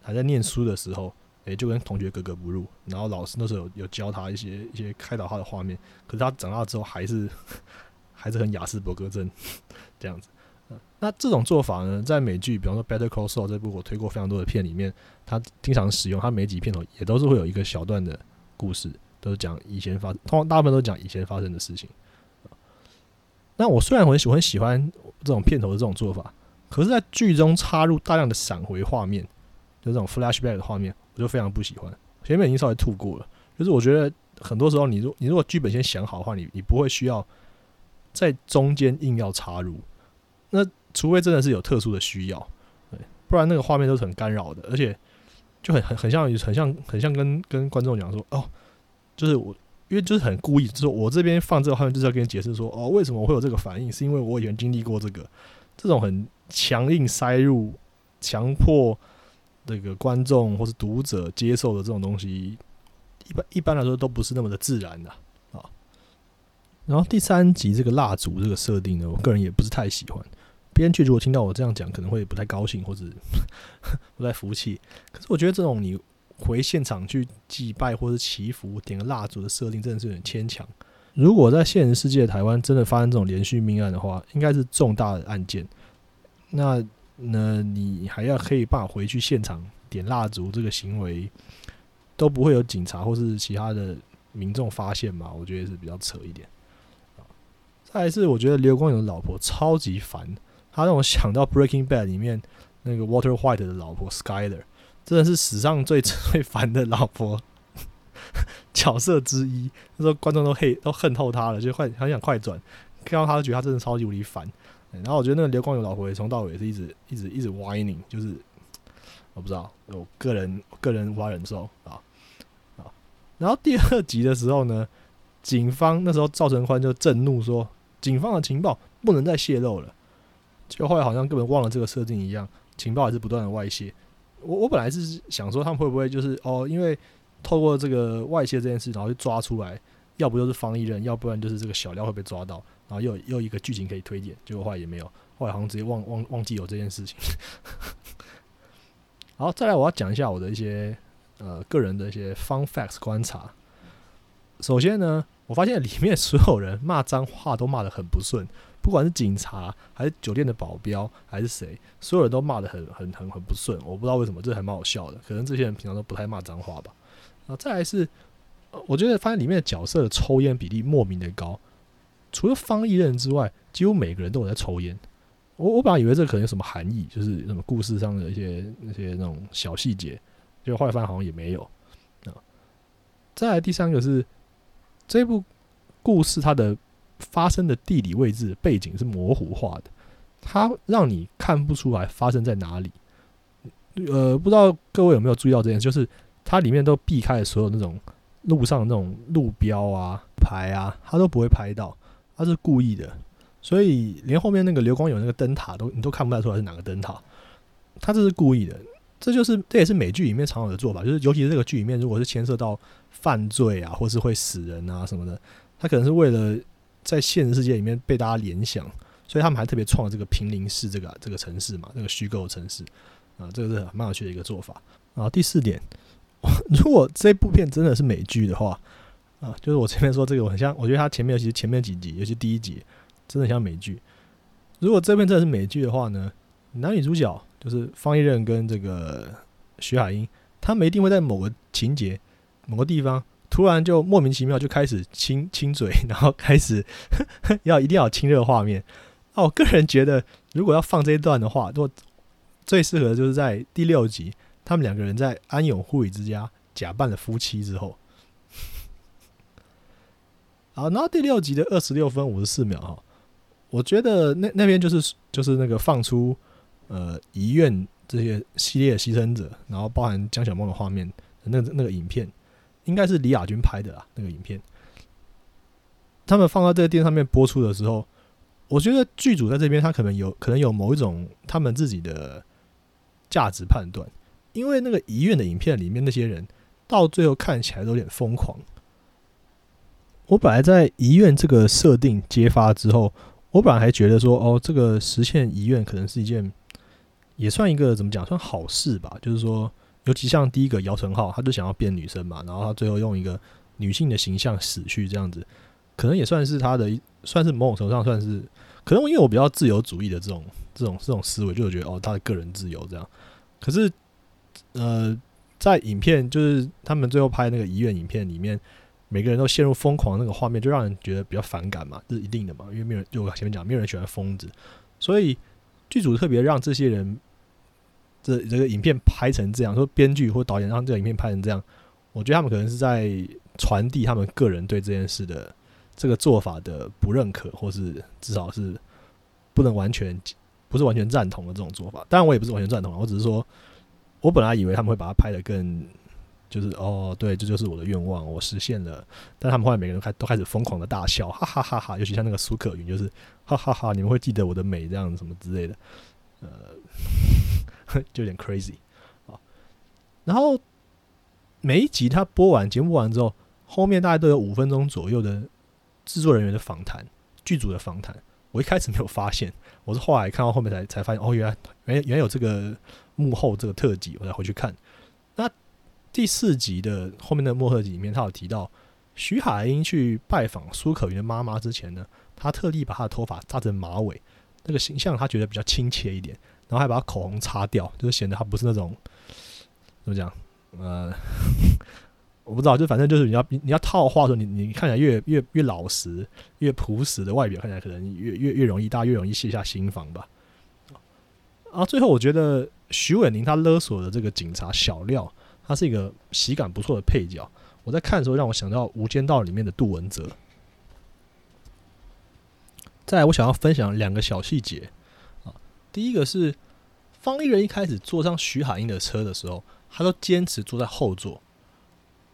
还在念书的时候，诶，就跟同学格格不入。然后老师那时候有有教他一些一些开导他的画面，可是他长大之后还是 <laughs> 还是很雅斯伯格症这样子。那这种做法呢，在美剧，比方说《Better Call Saul》这部我推过非常多的片里面，他经常使用。他每集片头也都是会有一个小段的故事，都是讲以前发，通常大部分都讲以前发生的事情。那我虽然我很喜欢喜欢这种片头的这种做法。可是，在剧中插入大量的闪回画面，就这种 flashback 的画面，我就非常不喜欢。前面已经稍微吐过了，就是我觉得很多时候，你如你如果剧本先想好的话，你你不会需要在中间硬要插入。那除非真的是有特殊的需要，对，不然那个画面都是很干扰的，而且就很很很像很像很像跟跟观众讲说，哦，就是我因为就是很故意，就是我这边放这个画面就是要跟你解释说，哦，为什么我会有这个反应，是因为我以前经历过这个，这种很。强硬塞入，强迫那个观众或是读者接受的这种东西，一般一般来说都不是那么的自然的啊。然后第三集这个蜡烛这个设定呢，我个人也不是太喜欢。编剧如果听到我这样讲，可能会不太高兴或者 <laughs> 不太服气。可是我觉得这种你回现场去祭拜或者祈福点个蜡烛的设定，真的是有点牵强。如果在现实世界台湾真的发生这种连续命案的话，应该是重大的案件。那那你还要可以办法回去现场点蜡烛，这个行为都不会有警察或是其他的民众发现嘛？我觉得是比较扯一点。再来是我觉得刘光勇的老婆超级烦，他让我想到《Breaking Bad》里面那个 Water White 的老婆 Skyler，真的是史上最最烦的老婆 <laughs> 角色之一。那时候观众都黑都恨透他了，就快很想快转，看到他就觉得他真的超级无敌烦。然后我觉得那个刘光友老婆也从到尾是一直一直一直 whining，就是我不知道，我个人个人无法忍受啊啊。然后第二集的时候呢，警方那时候赵成宽就震怒说，警方的情报不能再泄露了。就后来好像根本忘了这个设定一样，情报还是不断的外泄。我我本来是想说他们会不会就是哦，因为透过这个外泄这件事，然后就抓出来，要不就是方一人，要不然就是这个小廖会被抓到。然后又又一个剧情可以推荐，结果后来也没有，后来好像直接忘忘忘记有这件事情。<laughs> 好，再来我要讲一下我的一些呃个人的一些 fun facts 观察。首先呢，我发现里面所有人骂脏话都骂的很不顺，不管是警察还是酒店的保镖还是谁，所有人都骂的很很很很不顺。我不知道为什么，这还蛮好笑的。可能这些人平常都不太骂脏话吧。啊，再来是我觉得发现里面的角色的抽烟比例莫名的高，除了方一任之外，几乎每个人都有在抽烟。我我本来以为这可能有什么含义，就是什么故事上的一些那些那种小细节，结果后来发现好像也没有啊。再来第三个是这部故事它的发生的地理位置背景是模糊化的，它让你看不出来发生在哪里。呃，不知道各位有没有注意到这件事，就是它里面都避开了所有那种路上那种路标啊、牌啊，它都不会拍到，它是故意的。所以连后面那个流光有那个灯塔都你都看不太出来是哪个灯塔，他这是故意的，这就是这也是美剧里面常有的做法，就是尤其是这个剧里面如果是牵涉到犯罪啊，或是会死人啊什么的，他可能是为了在现实世界里面被大家联想，所以他们还特别创了这个平林市这个这个城市嘛，这个虚构城市啊，这个是蛮有趣的一个做法。然后第四点，如果这部片真的是美剧的话啊，就是我前面说这个，我很像，我觉得它前面尤其是前面几集，尤其第一集。真的像美剧。如果这片真的是美剧的话呢，男女主角就是方一任跟这个徐海英，他们一定会在某个情节、某个地方突然就莫名其妙就开始亲 <laughs> 亲嘴，然后开始 <laughs> 要一定要亲热画面。啊，我个人觉得，如果要放这一段的话，果最适合就是在第六集，他们两个人在安永护理之家假扮了夫妻之后。<laughs> 好，然后第六集的二十六分五十四秒哈。我觉得那那边就是就是那个放出呃遗愿这些系列牺牲者，然后包含江小梦的画面，那那个影片应该是李亚军拍的啦。那个影片，他们放到这个电视上面播出的时候，我觉得剧组在这边他可能有可能有某一种他们自己的价值判断，因为那个遗愿的影片里面那些人到最后看起来都有点疯狂。我本来在遗愿这个设定揭发之后。我本来还觉得说，哦，这个实现遗愿可能是一件，也算一个怎么讲，算好事吧。就是说，尤其像第一个姚晨浩，他就想要变女生嘛，然后他最后用一个女性的形象死去，这样子，可能也算是他的，算是某种程度上算是，可能因为我比较自由主义的这种这种这种思维，就觉得哦，他的个人自由这样。可是，呃，在影片就是他们最后拍那个遗愿影片里面。每个人都陷入疯狂那个画面，就让人觉得比较反感嘛，这是一定的嘛，因为没有人，就我前面讲，没有人喜欢疯子，所以剧组特别让这些人，这这个影片拍成这样，说编剧或导演让这个影片拍成这样，我觉得他们可能是在传递他们个人对这件事的这个做法的不认可，或是至少是不能完全不是完全赞同的这种做法。当然，我也不是完全赞同，我只是说，我本来以为他们会把它拍的更。就是哦，对，这就是我的愿望，我实现了。但他们后来每个人开都开始疯狂的大笑，哈哈哈哈！尤其像那个苏可云，就是哈哈哈，你们会记得我的美这样什么之类的，呃，就有点 crazy 啊。然后每一集他播完节目完之后，后面大概都有五分钟左右的制作人员的访谈、剧组的访谈。我一开始没有发现，我是后来看到后面才才发现，哦，原来原原有这个幕后这个特辑，我才回去看。那第四集的后面的幕后集里面，他有提到徐海英去拜访苏可云的妈妈之前呢，他特地把她的头发扎成马尾，那个形象他觉得比较亲切一点，然后还把口红擦掉，就是显得他不是那种怎么讲，呃，<laughs> 我不知道，就反正就是你要你要套话说，你你看起来越越越老实、越朴实的外表，看起来可能越越越容易大家越容易卸下心防吧。啊最后我觉得徐伟宁他勒索的这个警察小廖。他是一个喜感不错的配角，我在看的时候让我想到《无间道》里面的杜文泽。再，我想要分享两个小细节。第一个是方一人一开始坐上徐海英的车的时候，他都坚持坐在后座。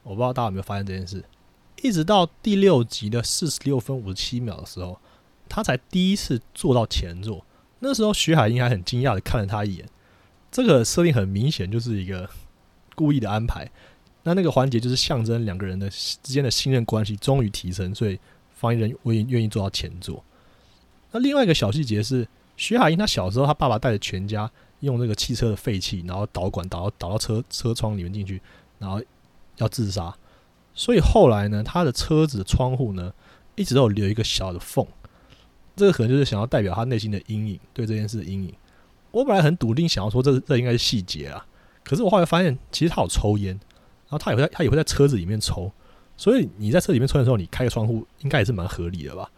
我不知道大家有没有发现这件事，一直到第六集的四十六分五十七秒的时候，他才第一次坐到前座。那时候徐海英还很惊讶的看了他一眼。这个设定很明显就是一个。故意的安排，那那个环节就是象征两个人的之间的信任关系终于提升，所以方一人愿意愿意坐到前座。那另外一个小细节是，徐海英他小时候他爸爸带着全家用那个汽车的废气，然后导管导导到车车窗里面进去，然后要自杀。所以后来呢，他的车子的窗户呢一直都有留一个小的缝，这个可能就是想要代表他内心的阴影，对这件事的阴影。我本来很笃定想要说这这应该是细节啊。可是我后来发现，其实他有抽烟，然后他也会他也会在车子里面抽，所以你在车里面抽的时候，你开个窗户应该也是蛮合理的吧？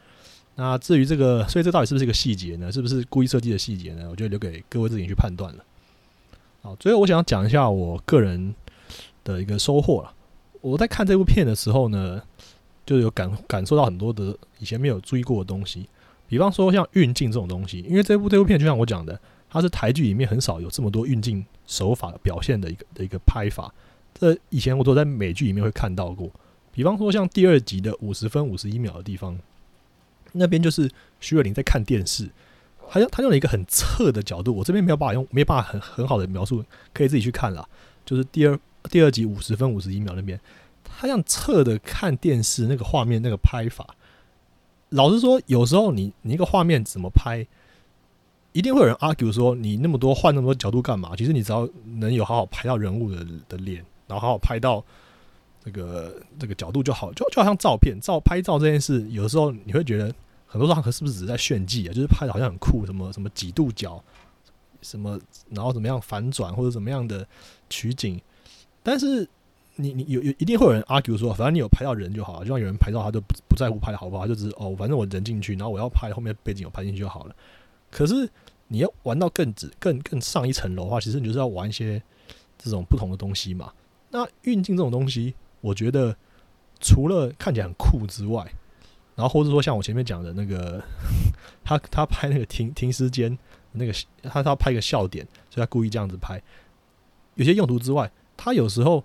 那至于这个，所以这到底是不是一个细节呢？是不是故意设计的细节呢？我就留给各位自己去判断了。好，最后我想要讲一下我个人的一个收获了。我在看这部片的时候呢，就有感感受到很多的以前没有注意过的东西，比方说像运镜这种东西，因为这部这部片就像我讲的，它是台剧里面很少有这么多运镜手法表现的一个的一个拍法。这以前我都在美剧里面会看到过，比方说像第二集的五十分五十一秒的地方。那边就是徐若琳在看电视，他用他用了一个很侧的角度，我这边没有办法用，没办法很很好的描述，可以自己去看了。就是第二第二集五十分五十一秒那边，他这样侧的看电视，那个画面那个拍法，老实说，有时候你你一个画面怎么拍，一定会有人 argue 说你那么多换那么多角度干嘛？其实你只要能有好好拍到人物的的脸，然后好好拍到。这个这个角度就好，就就好像照片照拍照这件事，有的时候你会觉得很多时候是不是只是在炫技啊？就是拍的好像很酷，什么什么几度角，什么然后怎么样反转或者怎么样的取景，但是你你有有一定会有人 argue 说，反正你有拍到人就好了，就像有人拍照他就不不在乎拍的好不好，就只是哦，反正我人进去，然后我要拍后面背景有拍进去就好了。可是你要玩到更直更更上一层楼的话，其实你就是要玩一些这种不同的东西嘛。那运镜这种东西。我觉得除了看起来很酷之外，然后或者说像我前面讲的那个，他他拍那个停停尸间那个，他他拍一个笑点，所以他故意这样子拍。有些用途之外，他有时候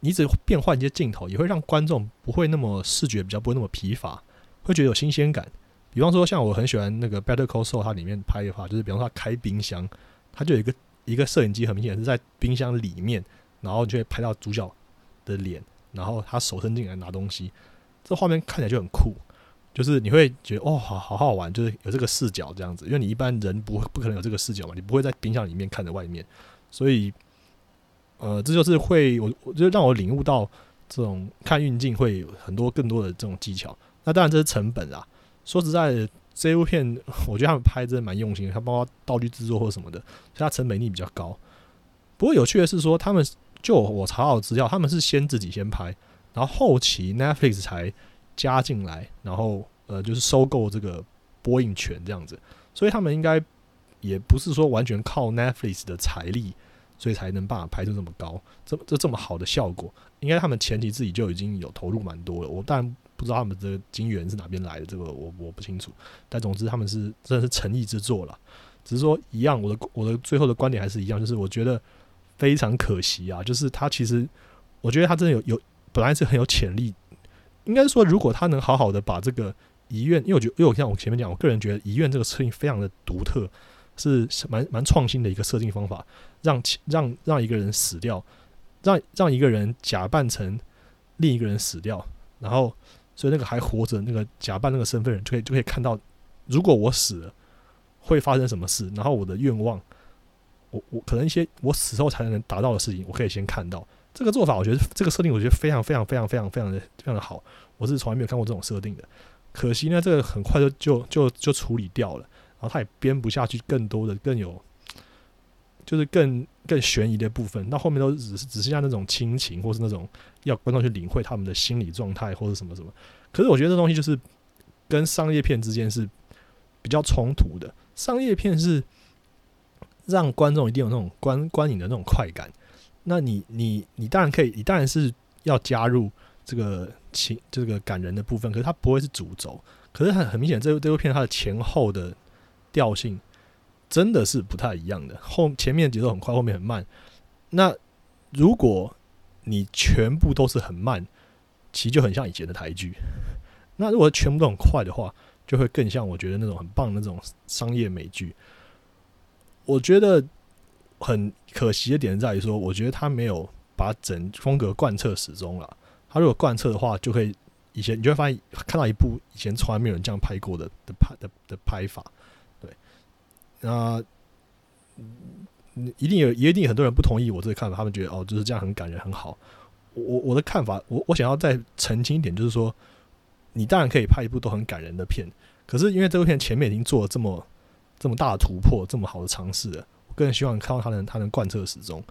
你只变换一些镜头，也会让观众不会那么视觉比较不会那么疲乏，会觉得有新鲜感。比方说，像我很喜欢那个《Better Call Saul》，它里面拍的话，就是比方说他开冰箱，他就有一个一个摄影机，很明显是在冰箱里面，然后就会拍到主角的脸。然后他手伸进来拿东西，这画面看起来就很酷，就是你会觉得哦，好好好玩，就是有这个视角这样子，因为你一般人不不可能有这个视角嘛，你不会在冰箱里面看着外面，所以，呃，这就是会我我就让我领悟到这种看运镜会有很多更多的这种技巧。那当然这是成本啊，说实在，这部片我觉得他们拍真的蛮用心的，他包括道具制作或什么的，所以它成本力比较高。不过有趣的是说他们。就我查到资料，他们是先自己先拍，然后后期 Netflix 才加进来，然后呃就是收购这个播映权这样子，所以他们应该也不是说完全靠 Netflix 的财力，所以才能办法拍出这么高、这这这么好的效果。应该他们前期自己就已经有投入蛮多了，我当然不知道他们的金源是哪边来的，这个我我不清楚。但总之他们是真的是诚意之作了，只是说一样，我的我的最后的观点还是一样，就是我觉得。非常可惜啊！就是他其实，我觉得他真的有有本来是很有潜力。应该说，如果他能好好的把这个遗愿，因为我觉得，因为我像我前面讲，我个人觉得遗愿这个设定非常的独特，是蛮蛮创新的一个设定方法，让让让一个人死掉，让让一个人假扮成另一个人死掉，然后所以那个还活着那个假扮那个身份人就可以就可以看到，如果我死了会发生什么事，然后我的愿望。我我可能一些我死后才能达到的事情，我可以先看到这个做法。我觉得这个设定，我觉得非常非常非常非常非常的非常的好。我是从来没有看过这种设定的。可惜呢，这个很快就就就就处理掉了，然后他也编不下去更多的更有，就是更更悬疑的部分。那后面都只是只剩下那种亲情，或是那种要观众去领会他们的心理状态，或者什么什么。可是我觉得这东西就是跟商业片之间是比较冲突的。商业片是。让观众一定有那种观观影的那种快感，那你你你当然可以，你当然是要加入这个情这个感人的部分，可是它不会是主轴。可是很很明显，这部这部片它的前后的调性真的是不太一样的，后前面节奏很快，后面很慢。那如果你全部都是很慢，其实就很像以前的台剧。那如果全部都很快的话，就会更像我觉得那种很棒的那种商业美剧。我觉得很可惜的点在于说，我觉得他没有把整风格贯彻始终了。他如果贯彻的话，就可以以前你就会发现看到一部以前从来没有人这样拍过的的拍的的拍法。对，那一定有一定很多人不同意我这个看法，他们觉得哦就是这样很感人很好。我我的看法，我我想要再澄清一点，就是说你当然可以拍一部都很感人的片，可是因为这部片前面已经做了这么。这么大的突破，这么好的尝试了，更希望看到他能他能贯彻始终。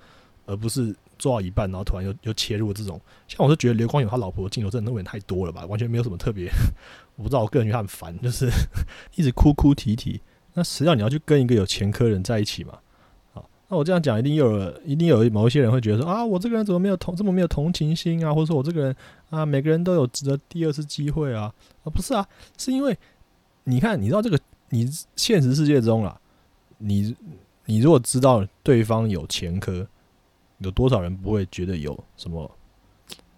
而不是做到一半然后突然又又切入这种。像我是觉得刘光友他老婆镜头真的有点太多了吧，完全没有什么特别。<laughs> 我不知道，我个人觉得很烦，就是 <laughs> 一直哭哭啼啼。那实际上你要去跟一个有前科人在一起嘛？好，那我这样讲一定有一定有某一些人会觉得说啊，我这个人怎么没有同这么没有同情心啊？或者说我这个人啊，每个人都有值得第二次机会啊？啊，不是啊，是因为你看，你知道这个你现实世界中啊，你你如果知道对方有前科，有多少人不会觉得有什么，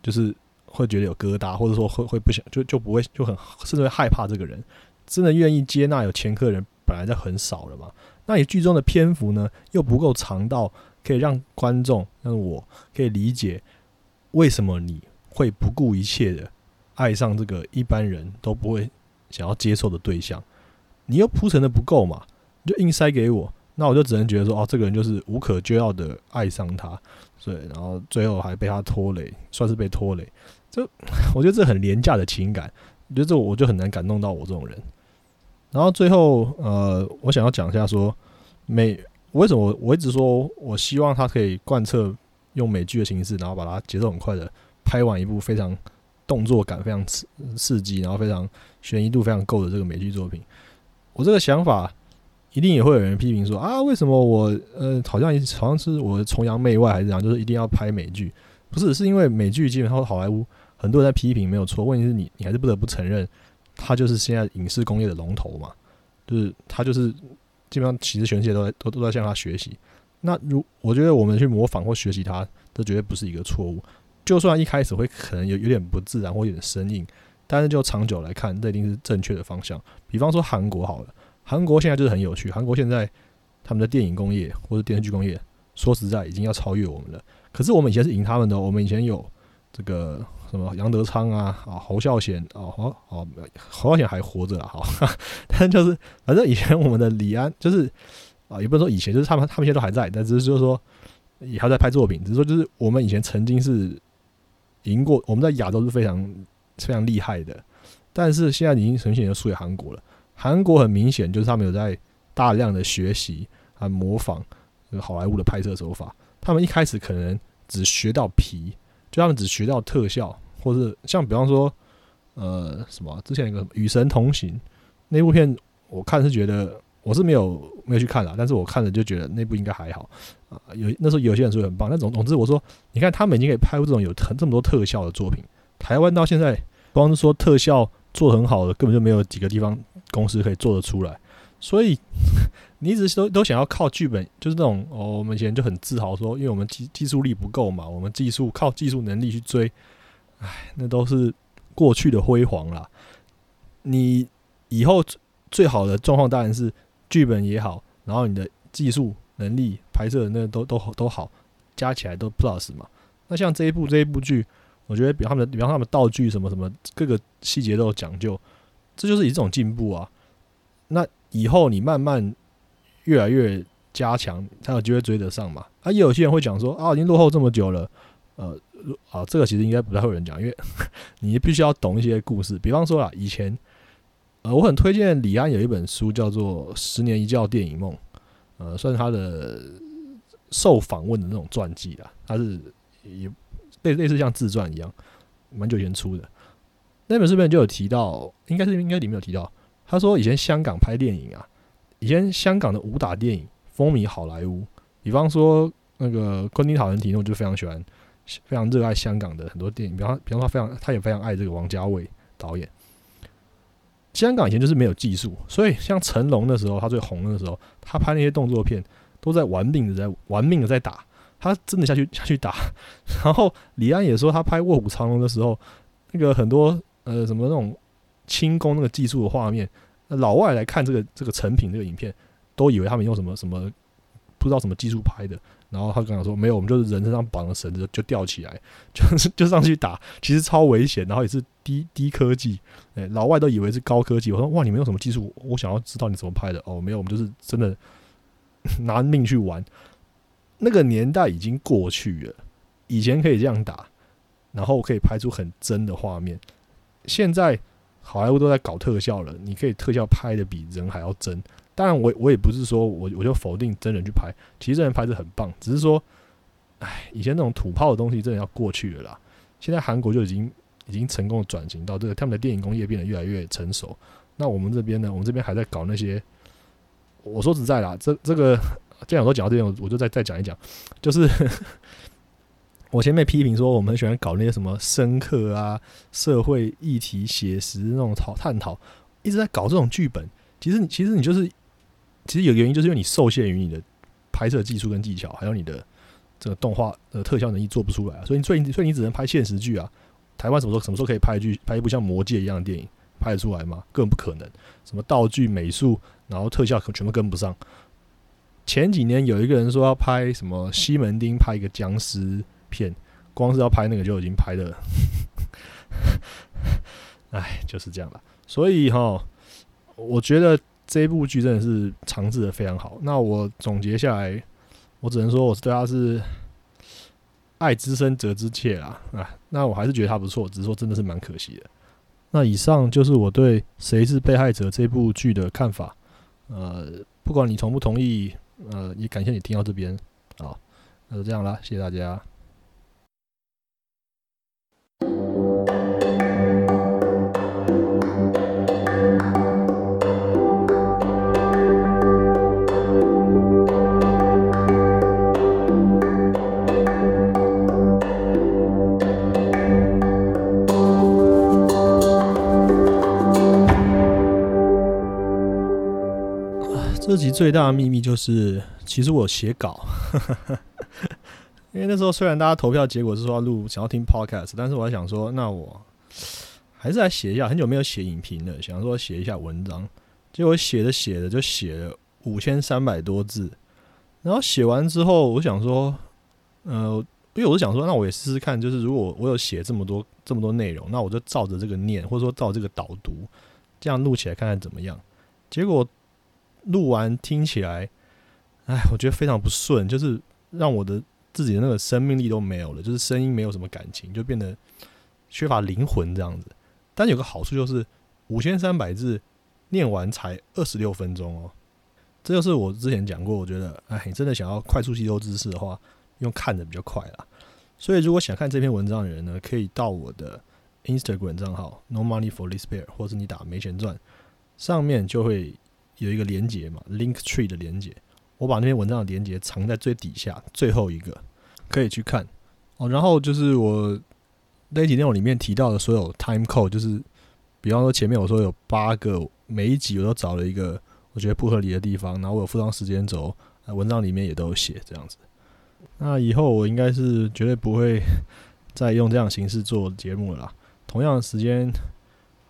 就是会觉得有疙瘩，或者说会会不想就就不会就很甚至会害怕这个人，真的愿意接纳有前科的人。本来就很少了嘛，那你剧中的篇幅呢又不够长到可以让观众让我可以理解为什么你会不顾一切的爱上这个一般人都不会想要接受的对象，你又铺陈的不够嘛，就硬塞给我，那我就只能觉得说哦，这个人就是无可救药的爱上他，对，然后最后还被他拖累，算是被拖累，就 <laughs> 我觉得这很廉价的情感，我觉得这我就很难感动到我这种人。然后最后，呃，我想要讲一下说美为什么我一直说我希望他可以贯彻用美剧的形式，然后把它节奏很快的拍完一部非常动作感非常刺刺激，然后非常悬疑度非常够的这个美剧作品。我这个想法一定也会有人批评说啊，为什么我呃好像好像是我崇洋媚外还是怎样，就是一定要拍美剧？不是，是因为美剧基本上好莱坞很多人在批评没有错，问题是你你还是不得不承认。他就是现在影视工业的龙头嘛，就是他就是基本上其实全世界都在都都在向他学习。那如我觉得我们去模仿或学习它，这绝对不是一个错误。就算一开始会可能有有点不自然或有点生硬，但是就长久来看，这一定是正确的方向。比方说韩国好了，韩国现在就是很有趣。韩国现在他们的电影工业或者电视剧工业，说实在已经要超越我们了。可是我们以前是赢他们的，我们以前有这个。什么杨德昌啊啊侯孝贤啊哦哦侯孝贤还活着啊好，<laughs> 但就是反正以前我们的李安就是啊也不能说以前就是他们他们现在都还在，但只是就是说也还在拍作品，只是说就是我们以前曾经是赢过我们在亚洲是非常非常厉害的，但是现在已经明显的输给韩国了。韩国很明显就是他们有在大量的学习和模仿好莱坞的拍摄手法，他们一开始可能只学到皮，就他们只学到特效。或是像比方说，呃，什么之前一个《与神同行》那部片，我看是觉得我是没有没有去看了，但是我看了就觉得那部应该还好啊。有那时候有些人说很棒，那总总之我说，你看他们已经可以拍出这种有很这么多特效的作品，台湾到现在光是说特效做很好的，根本就没有几个地方公司可以做得出来。所以 <laughs> 你一直都都想要靠剧本，就是那种哦，我们以前就很自豪说，因为我们技技术力不够嘛，我们技术靠技术能力去追。唉，那都是过去的辉煌啦。你以后最好的状况当然是剧本也好，然后你的技术能力、拍摄那都都都好，加起来都 plus 嘛。那像这一部这一部剧，我觉得比他们比方他们道具什么什么各个细节都有讲究，这就是一种进步啊。那以后你慢慢越来越加强，才有机会追得上嘛。啊，也有些人会讲说啊，已经落后这么久了，呃。啊，这个其实应该不太会有人讲，因为 <laughs> 你必须要懂一些故事。比方说啊，以前呃，我很推荐李安有一本书叫做《十年一觉电影梦》，呃，算是他的受访问的那种传记啦。他是也类类似像自传一样，蛮久以前出的。那本书里面就有提到，应该是应该里面有提到，他说以前香港拍电影啊，以前香港的武打电影风靡好莱坞。比方说那个昆汀·塔伦提诺就非常喜欢。非常热爱香港的很多电影，比方比方说非常，他也非常爱这个王家卫导演。香港以前就是没有技术，所以像成龙的时候，他最红的时候，他拍那些动作片都在玩命的在玩命的在打，他真的下去下去打。<laughs> 然后李安也说，他拍《卧虎藏龙》的时候，那个很多呃什么那种轻功那个技术的画面，老外来看这个这个成品这个影片，都以为他们用什么什么不知道什么技术拍的。然后他跟我说：“没有，我们就是人身上绑了绳子就吊起来，<laughs> 就是就上去打，其实超危险，然后也是低低科技。哎，老外都以为是高科技。我说：哇，你们用什么技术？我想要知道你怎么拍的。哦，没有，我们就是真的拿命去玩。那个年代已经过去了，以前可以这样打，然后可以拍出很真的画面。现在好莱坞都在搞特效了，你可以特效拍的比人还要真。”当然，我我也不是说我我就否定真人去拍，其实真人拍是很棒，只是说哎，以前那种土炮的东西真的要过去了啦。现在韩国就已经已经成功的转型到这个，他们的电影工业变得越来越成熟。那我们这边呢，我们这边还在搞那些。我说实在啦，这这个既然我都讲到这边，我就再再讲一讲，就是我前面批评说我们很喜欢搞那些什么深刻啊、社会议题写实那种讨探讨，一直在搞这种剧本。其实你其实你就是，其实有原因，就是因为你受限于你的拍摄技术跟技巧，还有你的。这个动画的特效能力做不出来啊，所以所以所以你只能拍现实剧啊。台湾什么时候什么时候可以拍剧拍一部像《魔戒》一样的电影拍得出来吗？根本不可能。什么道具、美术，然后特效可全部跟不上。前几年有一个人说要拍什么西门町拍一个僵尸片，光是要拍那个就已经拍的，哎，就是这样了。所以哈，我觉得这部剧真的是长治的非常好。那我总结下来。我只能说，我是对他是爱之深责之切啦啊！那我还是觉得他不错，只是说真的是蛮可惜的。那以上就是我对《谁是被害者》这部剧的看法。呃，不管你同不同意，呃，也感谢你听到这边啊。那就这样啦，谢谢大家。这集最大的秘密就是，其实我写稿，因为那时候虽然大家投票结果是说要录，想要听 podcast，但是我还想说，那我还是来写一下。很久没有写影评了，想说写一下文章。结果写着写着就写了五千三百多字，然后写完之后，我想说，呃，因为我是想说，那我也试试看，就是如果我有写这么多这么多内容，那我就照着这个念，或者说照这个导读，这样录起来看看怎么样。结果。录完听起来，哎，我觉得非常不顺，就是让我的自己的那个生命力都没有了，就是声音没有什么感情，就变得缺乏灵魂这样子。但有个好处就是五千三百字念完才二十六分钟哦，这就是我之前讲过，我觉得哎，你真的想要快速吸收知识的话，用看的比较快啦。所以如果想看这篇文章的人呢，可以到我的 Instagram 账号 No Money for Despair，或是你打没钱赚，上面就会。有一个连接嘛，Link Tree 的连接，我把那篇文章的连接藏在最底下最后一个，可以去看哦。然后就是我那集内容里面提到的所有 Time Code，就是比方说前面我说有八个，每一集我都找了一个我觉得不合理的地方，然后我有附上时间轴，文章里面也都有写这样子。那以后我应该是绝对不会 <laughs> 再用这样形式做节目了啦。同样的时间，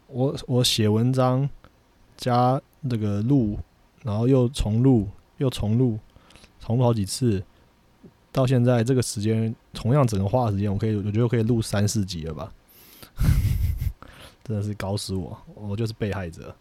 我我写文章加。这个录，然后又重录，又重录，重录好几次，到现在这个时间，同样整个花的时间，我可以，我觉得可以录三四集了吧？<laughs> 真的是搞死我，我就是被害者。